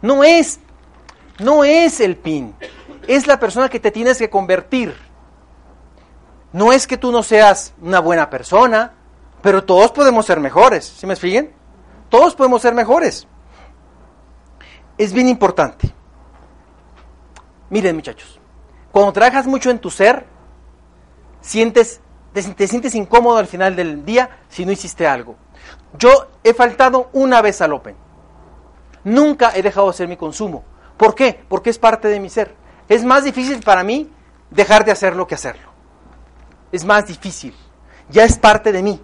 No es, no es el pin, es la persona que te tienes que convertir. No es que tú no seas una buena persona, pero todos podemos ser mejores, ¿sí me siguen? Todos podemos ser mejores. Es bien importante. Miren muchachos, cuando trabajas mucho en tu ser, sientes, te, sientes incómodo al final del día si no hiciste algo. Yo he faltado una vez al Open. Nunca he dejado de hacer mi consumo. ¿Por qué? Porque es parte de mi ser. Es más difícil para mí dejar de hacerlo que hacerlo. Es más difícil. Ya es parte de mí.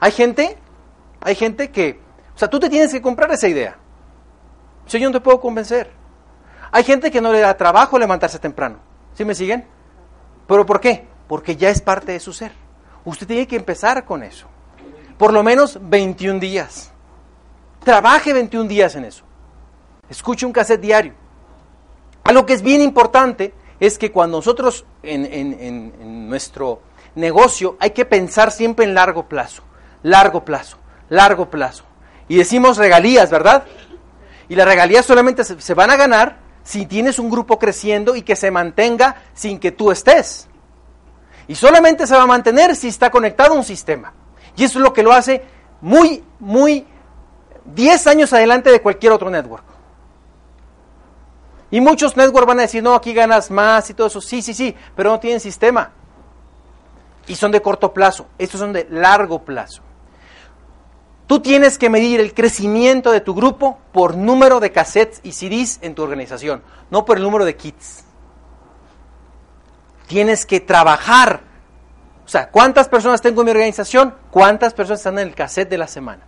Hay gente, hay gente que, o sea, tú te tienes que comprar esa idea. Si yo no te puedo convencer. Hay gente que no le da trabajo levantarse temprano. ¿Sí me siguen? ¿Pero por qué? Porque ya es parte de su ser. Usted tiene que empezar con eso. Por lo menos 21 días. Trabaje 21 días en eso. Escuche un cassette diario. Algo que es bien importante es que cuando nosotros en, nuestro negocio hay que pensar siempre en largo plazo, largo plazo, largo plazo. Y decimos regalías, ¿verdad? Y las regalías solamente se, se van a ganar si tienes un grupo creciendo y que se mantenga sin que tú estés. Y solamente se va a mantener si está conectado a un sistema. Y eso es lo que lo hace muy, muy 10 años adelante de cualquier otro network. Y muchos networks van a decir, no, aquí ganas más y todo eso. Sí, sí, sí, pero no tienen sistema. Y son de corto plazo. Estos son de largo plazo. Tú tienes que medir el crecimiento de tu grupo por número de cassettes y CDs en tu organización, no por el número de kits. Tienes que trabajar. O sea, ¿cuántas personas tengo en mi organización? ¿Cuántas personas están en el cassette de la semana?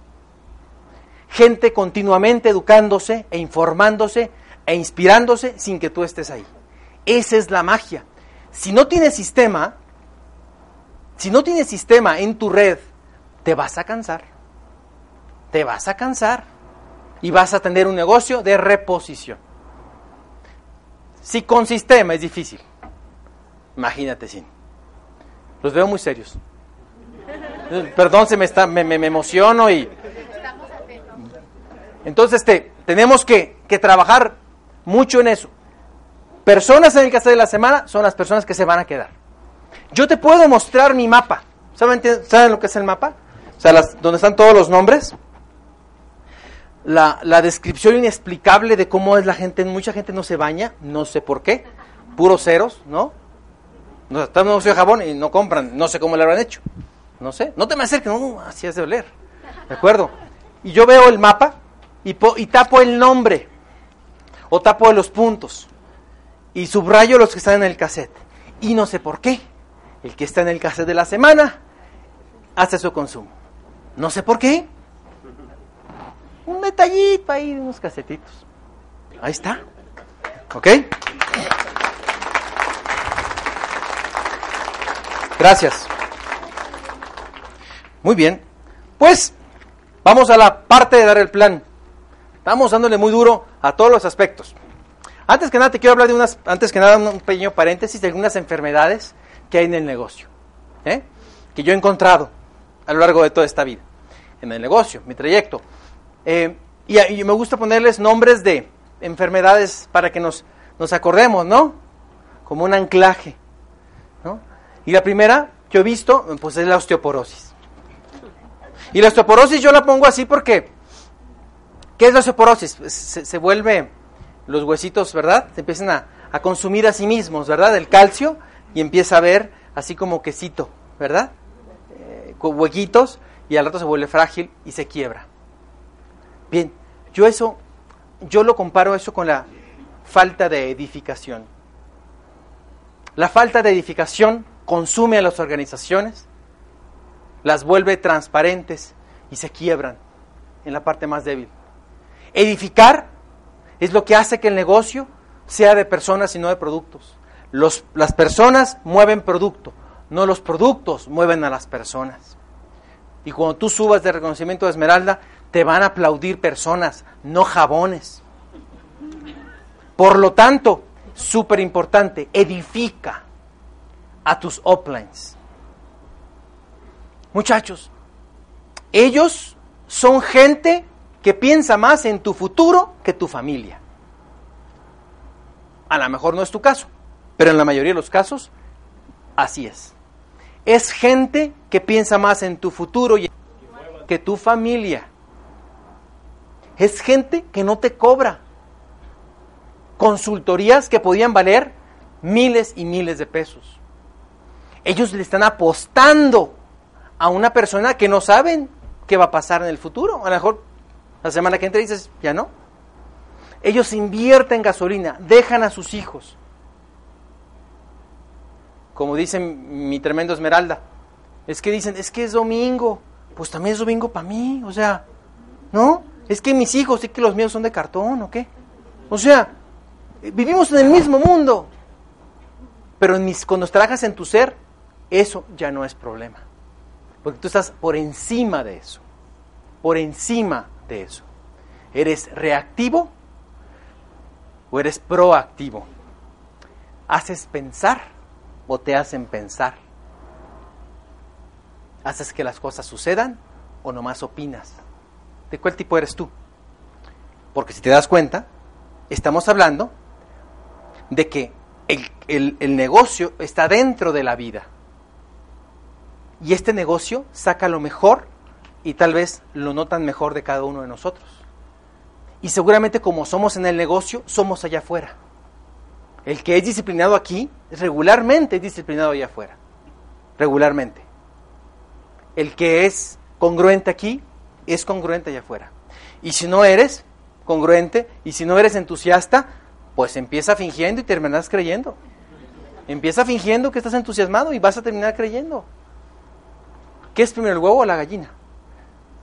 Gente continuamente educándose e informándose e inspirándose sin que tú estés ahí. Esa es la magia. Si no tienes sistema, si no tienes sistema en tu red, te vas a cansar. Te vas a cansar y vas a tener un negocio de reposición. Si con sistema es difícil, imagínate sin. Los veo muy serios. Perdón, se me está, me, me- me emociono y. Entonces, este, tenemos que, que trabajar mucho en eso. Personas en el caso de la semana son las personas que se van a quedar. Yo te puedo mostrar mi mapa. ¿Saben, ¿saben lo que es el mapa? O sea, las- donde están todos los nombres. La, descripción inexplicable de cómo es la gente. Mucha gente no se baña, no sé por qué. Puros ceros, ¿no? No, están en un de jabón y no compran. No sé cómo lo habrán hecho. No sé. No te me acerques, no, así es de oler. ¿De acuerdo? Y yo veo el mapa y, po- y tapo el nombre. O tapo los puntos. Y subrayo los que están en el cassette. Y no sé por qué. El que está en el cassette de la semana hace su consumo. No sé por qué. Un detallito ahí, unos casetitos. Ahí está. ¿Ok? Gracias. Muy bien. Pues vamos a la parte de dar el plan. Estamos dándole muy duro a todos los aspectos. Antes que nada te quiero hablar de unas, antes que nada un pequeño paréntesis de algunas enfermedades que hay en el negocio, ¿eh? que yo he encontrado a lo largo de toda esta vida, en el negocio, mi trayecto. Eh, y, me gusta ponerles nombres de enfermedades para que nos, nos acordemos, ¿no? Como un anclaje. Y la primera que he visto, pues es la osteoporosis. Y la osteoporosis yo la pongo así porque, ¿qué es la osteoporosis? Pues Se, se vuelve los huesitos, ¿verdad? Se empiezan a, consumir a sí mismos, ¿verdad? El calcio y empieza a ver así como quesito, ¿verdad? Eh, huequitos y al rato se vuelve frágil y se quiebra. Bien, yo eso, yo lo comparo eso con la falta de edificación. La falta de edificación consume a las organizaciones, las vuelve transparentes y se quiebran en la parte más débil. Edificar es lo que hace que el negocio sea de personas y no de productos. Los- las personas mueven producto, no los productos mueven a las personas. Y cuando tú subas de reconocimiento de Esmeralda, te van a aplaudir personas, no jabones. Por lo tanto, súper importante, edifica a tus uplines. Muchachos, ellos son gente que piensa más en tu futuro que tu familia. A lo mejor no es tu caso, pero en la mayoría de los casos, así es. Es gente que piensa más en tu futuro que tu familia. Es gente que no te cobra consultorías que podían valer miles y miles de pesos. Ellos le están apostando a una persona que no saben qué va a pasar en el futuro. A lo mejor la semana que entra dices, ya no. Ellos invierten gasolina, dejan a sus hijos. Como dice mi tremendo Esmeralda, es que dicen, es que es domingo, pues también es domingo para mí, o sea, ¿no? Es que mis hijos, sí que los míos son de cartón, ¿o qué? O sea, vivimos en el mismo mundo, pero en mis, cuando en tu ser, eso ya no es problema, porque tú estás por encima de eso, por encima de eso. Eres reactivo o eres proactivo? ¿Haces pensar o te hacen pensar? ¿Haces que las cosas sucedan o nomás opinas? ¿De cuál tipo eres tú? Porque si te das cuenta, estamos hablando de que el, el negocio está dentro de la vida. Y este negocio saca lo mejor y tal vez lo notan mejor de cada uno de nosotros. Y seguramente como somos en el negocio, somos allá afuera. El que es disciplinado aquí, regularmente es disciplinado allá afuera. Regularmente. El que es congruente aquí, es congruente allá afuera. Y si no eres congruente, y si no eres entusiasta, pues empieza fingiendo y terminas creyendo. Empieza fingiendo que estás entusiasmado y vas a terminar creyendo. ¿Qué es primero el huevo o la gallina?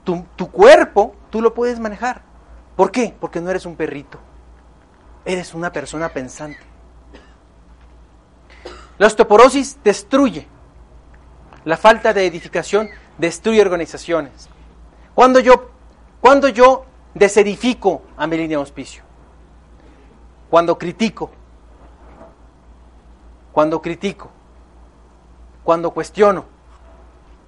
Tu, cuerpo tú lo puedes manejar. ¿Por qué? Porque no eres un perrito. Eres una persona pensante. La osteoporosis destruye. La falta de edificación destruye organizaciones. Cuando yo, cuando yo desedifico a mi línea de auspicio, cuando critico, cuando critico, cuando cuestiono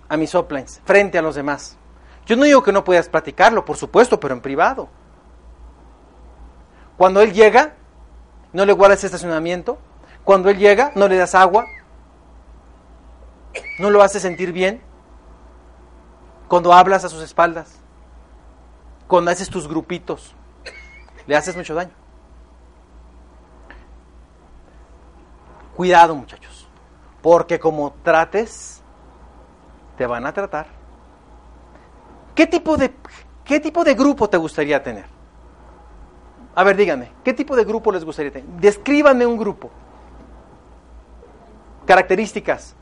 a mis uplines frente a los demás. Yo no digo que no puedas platicarlo, por supuesto, pero en privado. Cuando él llega, no le guardas estacionamiento. Cuando él llega, no le das agua. No lo hace sentir bien. Cuando hablas a sus espaldas. Cuando haces tus grupitos. Le haces mucho daño. Cuidado muchachos. Porque como trates, te van a tratar. ¿Qué tipo de, qué tipo de grupo te gustaría tener? A ver, díganme, ¿qué tipo de grupo les gustaría tener? Descríbanme un grupo. Características.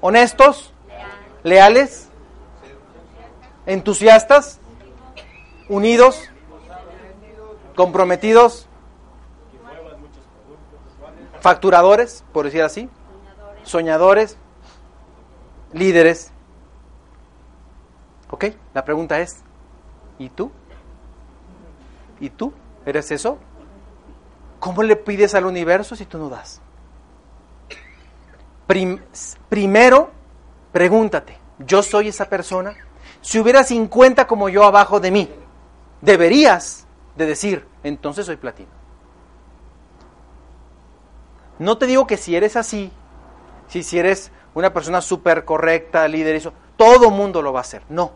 Honestos, leales, entusiastas, unidos, comprometidos, facturadores, por decir así, soñadores, líderes. ¿Ok? La pregunta es, ¿y tú? ¿Y tú? ¿Eres eso? ¿Cómo le pides al universo si tú no das? primero, pregúntate, ¿yo soy esa persona? Si hubiera 50 como yo abajo de mí, deberías de decir, entonces soy platino. No te digo que si eres así, si, si eres una persona súper correcta, líder, eso, todo mundo lo va a hacer. No.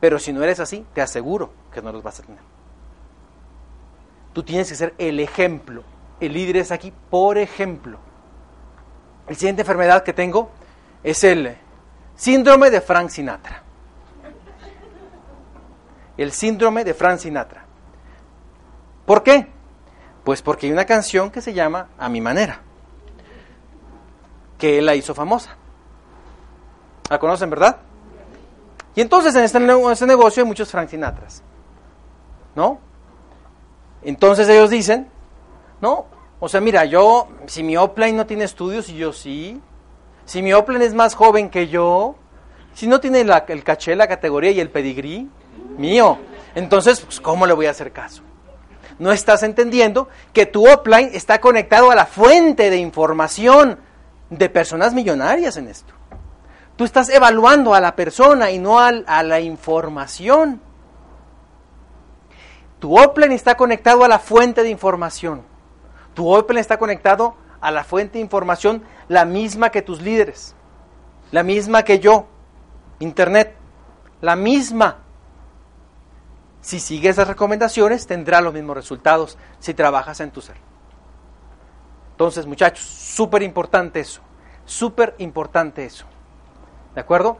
Pero si no eres así, te aseguro que no los vas a tener. Tú tienes que ser el ejemplo. El líder es aquí por ejemplo. La siguiente enfermedad que tengo es el síndrome de Frank Sinatra. El síndrome de Frank Sinatra. ¿Por qué? Pues porque hay una canción que se llama A mi manera, que él la hizo famosa. ¿La conocen, verdad? Y entonces en este, en este negocio hay muchos Frank Sinatras. ¿No? Entonces ellos dicen, no, o sea, mira, yo, si mi offline no tiene estudios y yo sí, si mi offline es más joven que yo, si no tiene el caché, la categoría y el pedigrí mío, entonces, pues, ¿cómo le voy a hacer caso? No estás entendiendo que tu offline está conectado a la fuente de información de personas millonarias en esto. Tú estás evaluando a la persona y no a la información. Tu Open está conectado a la fuente de información. Tu Open está conectado a la fuente de información, la misma que tus líderes, la misma que yo, Internet, la misma. Si sigues esas recomendaciones, tendrás los mismos resultados si trabajas en tu ser. Entonces, muchachos, súper importante eso, súper importante eso. ¿De acuerdo?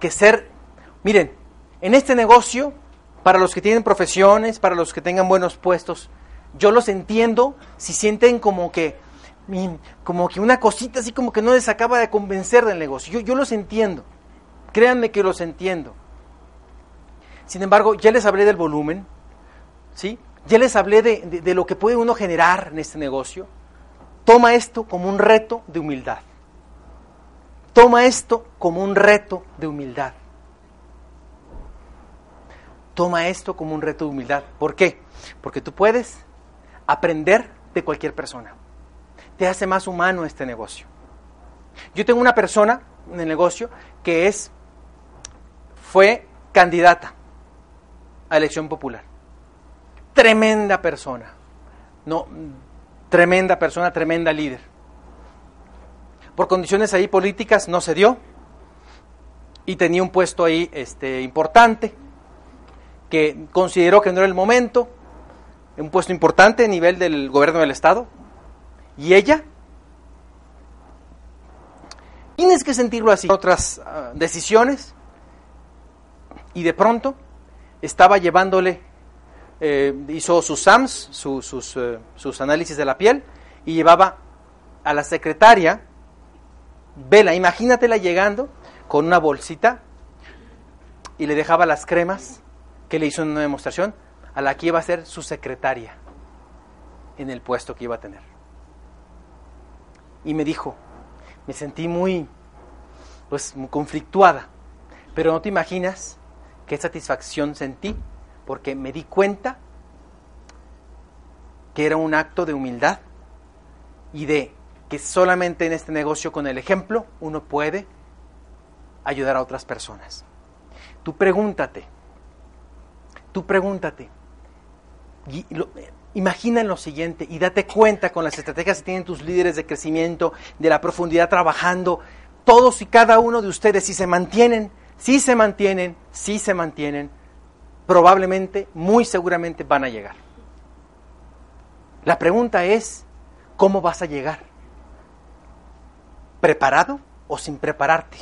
Que ser, miren, en este negocio para los que tienen profesiones, para los que tengan buenos puestos. Yo los entiendo si sienten como que, como que una cosita así como que no les acaba de convencer del negocio. Yo, los entiendo. Créanme que los entiendo. Sin embargo, ya les hablé del volumen, ¿sí? Ya les hablé de, de lo que puede uno generar en este negocio. Toma esto como un reto de humildad. Toma esto como un reto de humildad. Toma esto como un reto de humildad. ¿Por qué? Porque tú puedes aprender de cualquier persona. Te hace más humano este negocio. Yo tengo una persona en el negocio que es, fue candidata a elección popular. Tremenda persona. No, tremenda persona, tremenda líder. Por condiciones ahí políticas no se dio y tenía un puesto ahí este, importante que consideró que no era el momento, un puesto importante a nivel del gobierno del Estado. Y ella, tienes que sentirlo así. Otras ah, decisiones y de pronto estaba llevándole, eh, hizo sus SAMs, sus, eh, sus análisis de la piel y llevaba a la secretaria, vela, imagínatela llegando con una bolsita y le dejaba las cremas que le hizo en una demostración a la que iba a ser su secretaria en el puesto que iba a tener. Y me dijo, me sentí muy, pues, muy conflictuada, pero no te imaginas qué satisfacción sentí, porque me di cuenta que era un acto de humildad y de que solamente en este negocio con el ejemplo uno puede ayudar a otras personas. Tú pregúntate, tú pregúntate, imagina lo siguiente y date cuenta con las estrategias que tienen tus líderes de crecimiento, de la profundidad trabajando, todos y cada uno de ustedes, si se mantienen, si se mantienen, si se mantienen, probablemente, muy seguramente van a llegar. La pregunta es, ¿cómo vas a llegar? ¿Preparado o sin prepararte?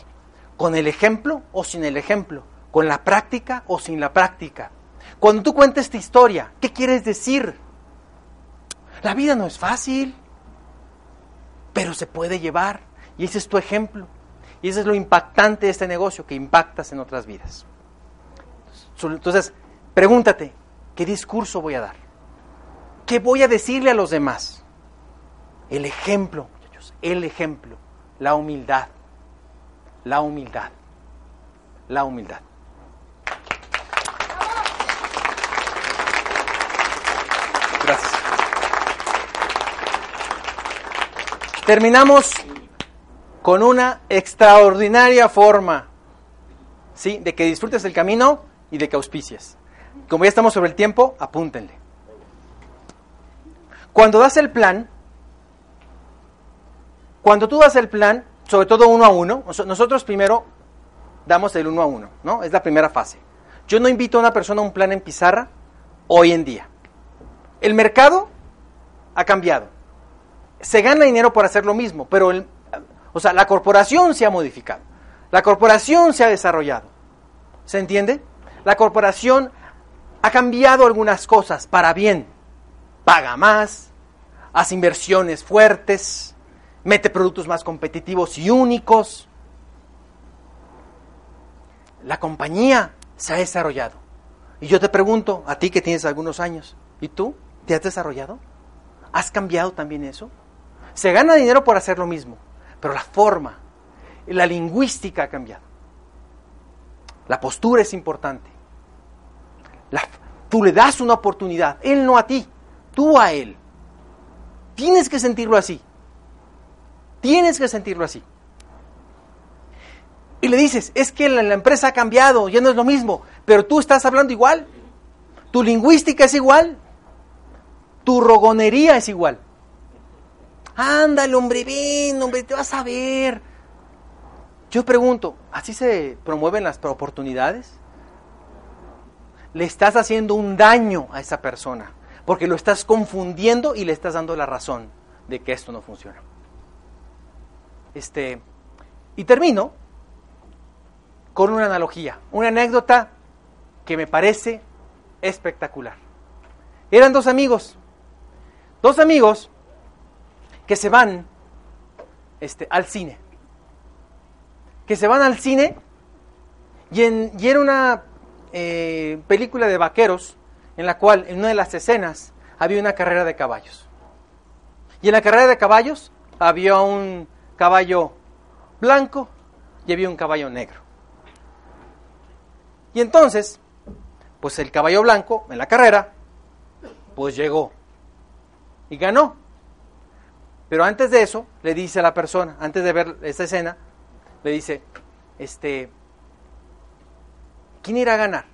¿Con el ejemplo o sin el ejemplo? ¿Con la práctica o sin la práctica? Cuando tú cuentes esta historia, ¿qué quieres decir? La vida no es fácil, pero se puede llevar. Y ese es tu ejemplo. Y ese es lo impactante de este negocio, que impactas en otras vidas. Entonces, pregúntate, ¿qué discurso voy a dar? ¿Qué voy a decirle a los demás? El ejemplo, el ejemplo, la humildad la humildad. La humildad. Gracias. Terminamos con una extraordinaria forma, ¿sí? De que disfrutes el camino y de que auspicies. Como ya estamos sobre el tiempo, apúntenle. Cuando das el plan, cuando tú das el plan, sobre todo uno a uno. Nosotros primero damos el uno a uno, ¿no? Es la primera fase. Yo no invito a una persona a un plan en pizarra hoy en día. El mercado ha cambiado. Se gana dinero por hacer lo mismo, pero el, o sea, la corporación se ha modificado. La corporación se ha desarrollado. ¿Se entiende? La corporación ha cambiado algunas cosas para bien. Paga más, hace inversiones fuertes, mete productos más competitivos y únicos. La compañía se ha desarrollado. Y yo te pregunto, a ti que tienes algunos años, ¿y tú te has desarrollado? ¿Has cambiado también eso? Se gana dinero por hacer lo mismo, pero la forma, la lingüística ha cambiado. La postura es importante. tú le das una oportunidad, él no a ti, tú a él. Tienes que sentirlo así. Tienes que sentirlo así. Y le dices, es que la, empresa ha cambiado, ya no es lo mismo, pero tú estás hablando igual. Tu lingüística es igual. Tu rogonería es igual. Ándale, hombre, ven, hombre, te vas a ver. Yo pregunto, ¿así se promueven las oportunidades? Le estás haciendo un daño a esa persona, porque lo estás confundiendo y le estás dando la razón de que esto no funciona. Este, y termino con una analogía, una anécdota que me parece espectacular. Eran dos amigos, dos amigos que se van este, al cine, que se van al cine y, en, y era una eh, película de vaqueros en la cual en una de las escenas había una carrera de caballos. Y en la carrera de caballos había un caballo blanco y había un caballo negro. Y entonces, pues el caballo blanco en la carrera, pues llegó y ganó. Pero antes de eso, le dice a la persona, antes de ver esta escena, le dice, este, ¿quién irá a ganar?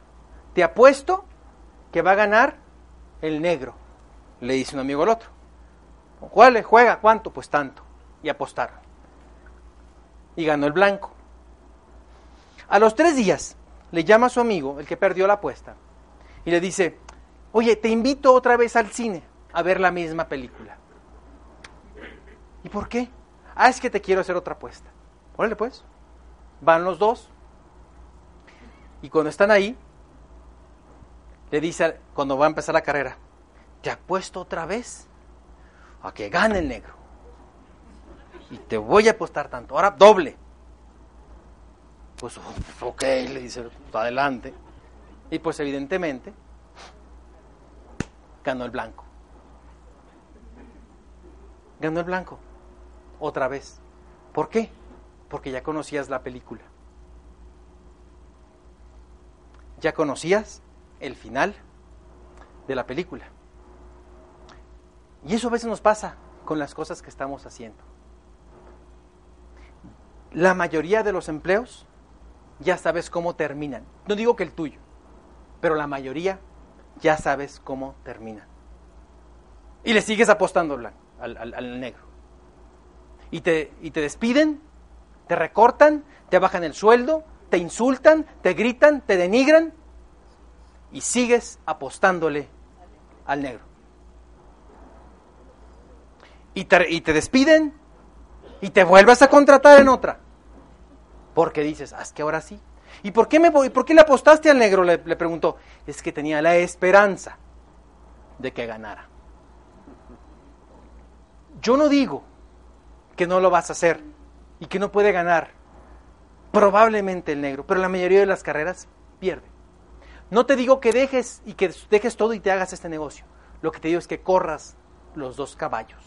Te apuesto que va a ganar el negro, le dice un amigo al otro. ¿Cuál juega? ¿Cuánto? Pues tanto. Y apostaron. Y ganó el blanco. A los tres días le llama a su amigo, el que perdió la apuesta, y le dice, oye, te invito otra vez al cine a ver la misma película. ¿Y por qué? Ah, es que te quiero hacer otra apuesta. Órale pues. Van los dos. Y cuando están ahí, le dice, cuando va a empezar la carrera, te apuesto otra vez a que gane el negro. Y te voy a apostar tanto. Ahora doble. Pues, ok, le dice, pues, adelante. Y pues evidentemente ganó el blanco. Ganó el blanco. Otra vez. ¿Por qué? Porque ya conocías la película. Ya conocías el final de la película. Y eso a veces nos pasa con las cosas que estamos haciendo. La mayoría de los empleos ya sabes cómo terminan. No digo que el tuyo, pero la mayoría ya sabes cómo terminan. Y le sigues apostando al, al, negro. Y te, y te despiden, te recortan, te bajan el sueldo, te insultan, te gritan, te denigran y sigues apostándole al negro. Y te, y te despiden y te vuelves a contratar en otra. Porque dices, haz que ahora sí. ¿Y por qué, me por qué le apostaste al negro? Le, le preguntó. Es que tenía la esperanza de que ganara. Yo no digo que no lo vas a hacer y que no puede ganar. Probablemente el negro, pero la mayoría de las carreras pierde. No te digo que dejes y que dejes todo y te hagas este negocio. Lo que te digo es que corras los dos caballos.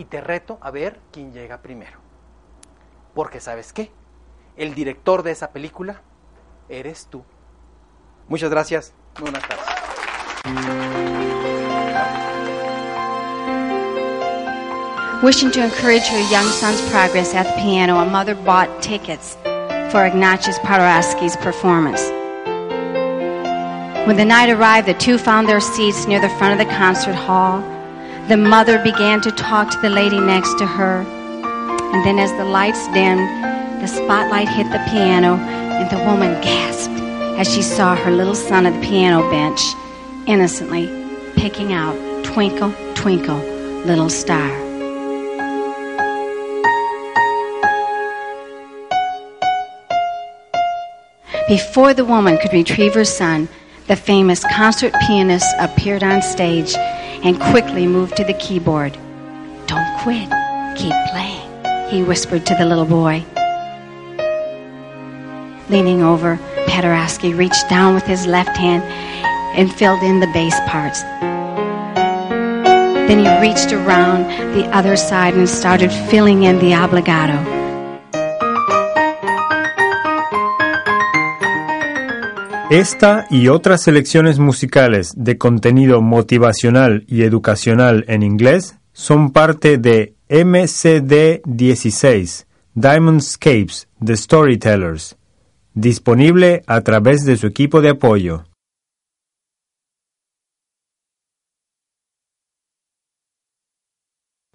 Y te reto a ver quién llega primero. Porque sabes qué? El director de esa película eres tú. Muchas gracias. Buenas tardes. Wishing to encourage her young son's progress at the piano, a mother bought tickets for Ignatius Paraski's performance. When the night arrived, the two found their seats near the front of the concert hall. The mother began to talk to the lady next to her. And then, as the lights dimmed, the spotlight hit the piano, and the woman gasped as she saw her little son at the piano bench, innocently picking out Twinkle, Twinkle, Little Star. Before the woman could retrieve her son, the famous concert pianist appeared on stage and quickly moved to the keyboard. Don't quit, keep playing, he whispered to the little boy. Leaning over, Paderewski reached down with his left hand and filled in the bass parts. Then he reached around the other side and started filling in the obligato. Esta y otras selecciones musicales de contenido motivacional y educacional en inglés son parte de MCD 16, Diamondscapes, The Storytellers, disponible a través de su equipo de apoyo.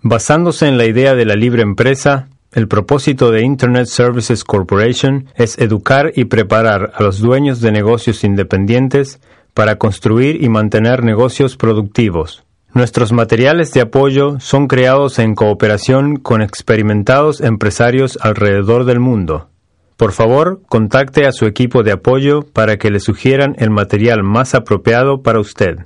Basándose en la idea de la libre empresa, el propósito de Internet Services Corporation es educar y preparar a los dueños de negocios independientes para construir y mantener negocios productivos. Nuestros materiales de apoyo son creados en cooperación con experimentados empresarios alrededor del mundo. Por favor, contacte a su equipo de apoyo para que le sugieran el material más apropiado para usted.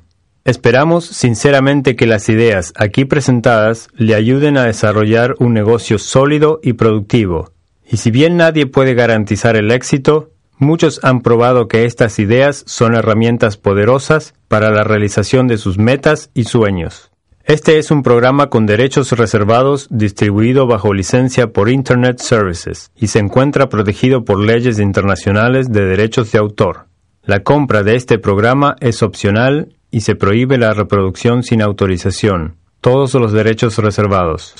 Esperamos sinceramente que las ideas aquí presentadas le ayuden a desarrollar un negocio sólido y productivo. Y si bien nadie puede garantizar el éxito, muchos han probado que estas ideas son herramientas poderosas para la realización de sus metas y sueños. Este es un programa con derechos reservados distribuido bajo licencia por Internet Services y se encuentra protegido por leyes internacionales de derechos de autor. La compra de este programa es opcional y se prohíbe la reproducción sin autorización. Todos los derechos reservados.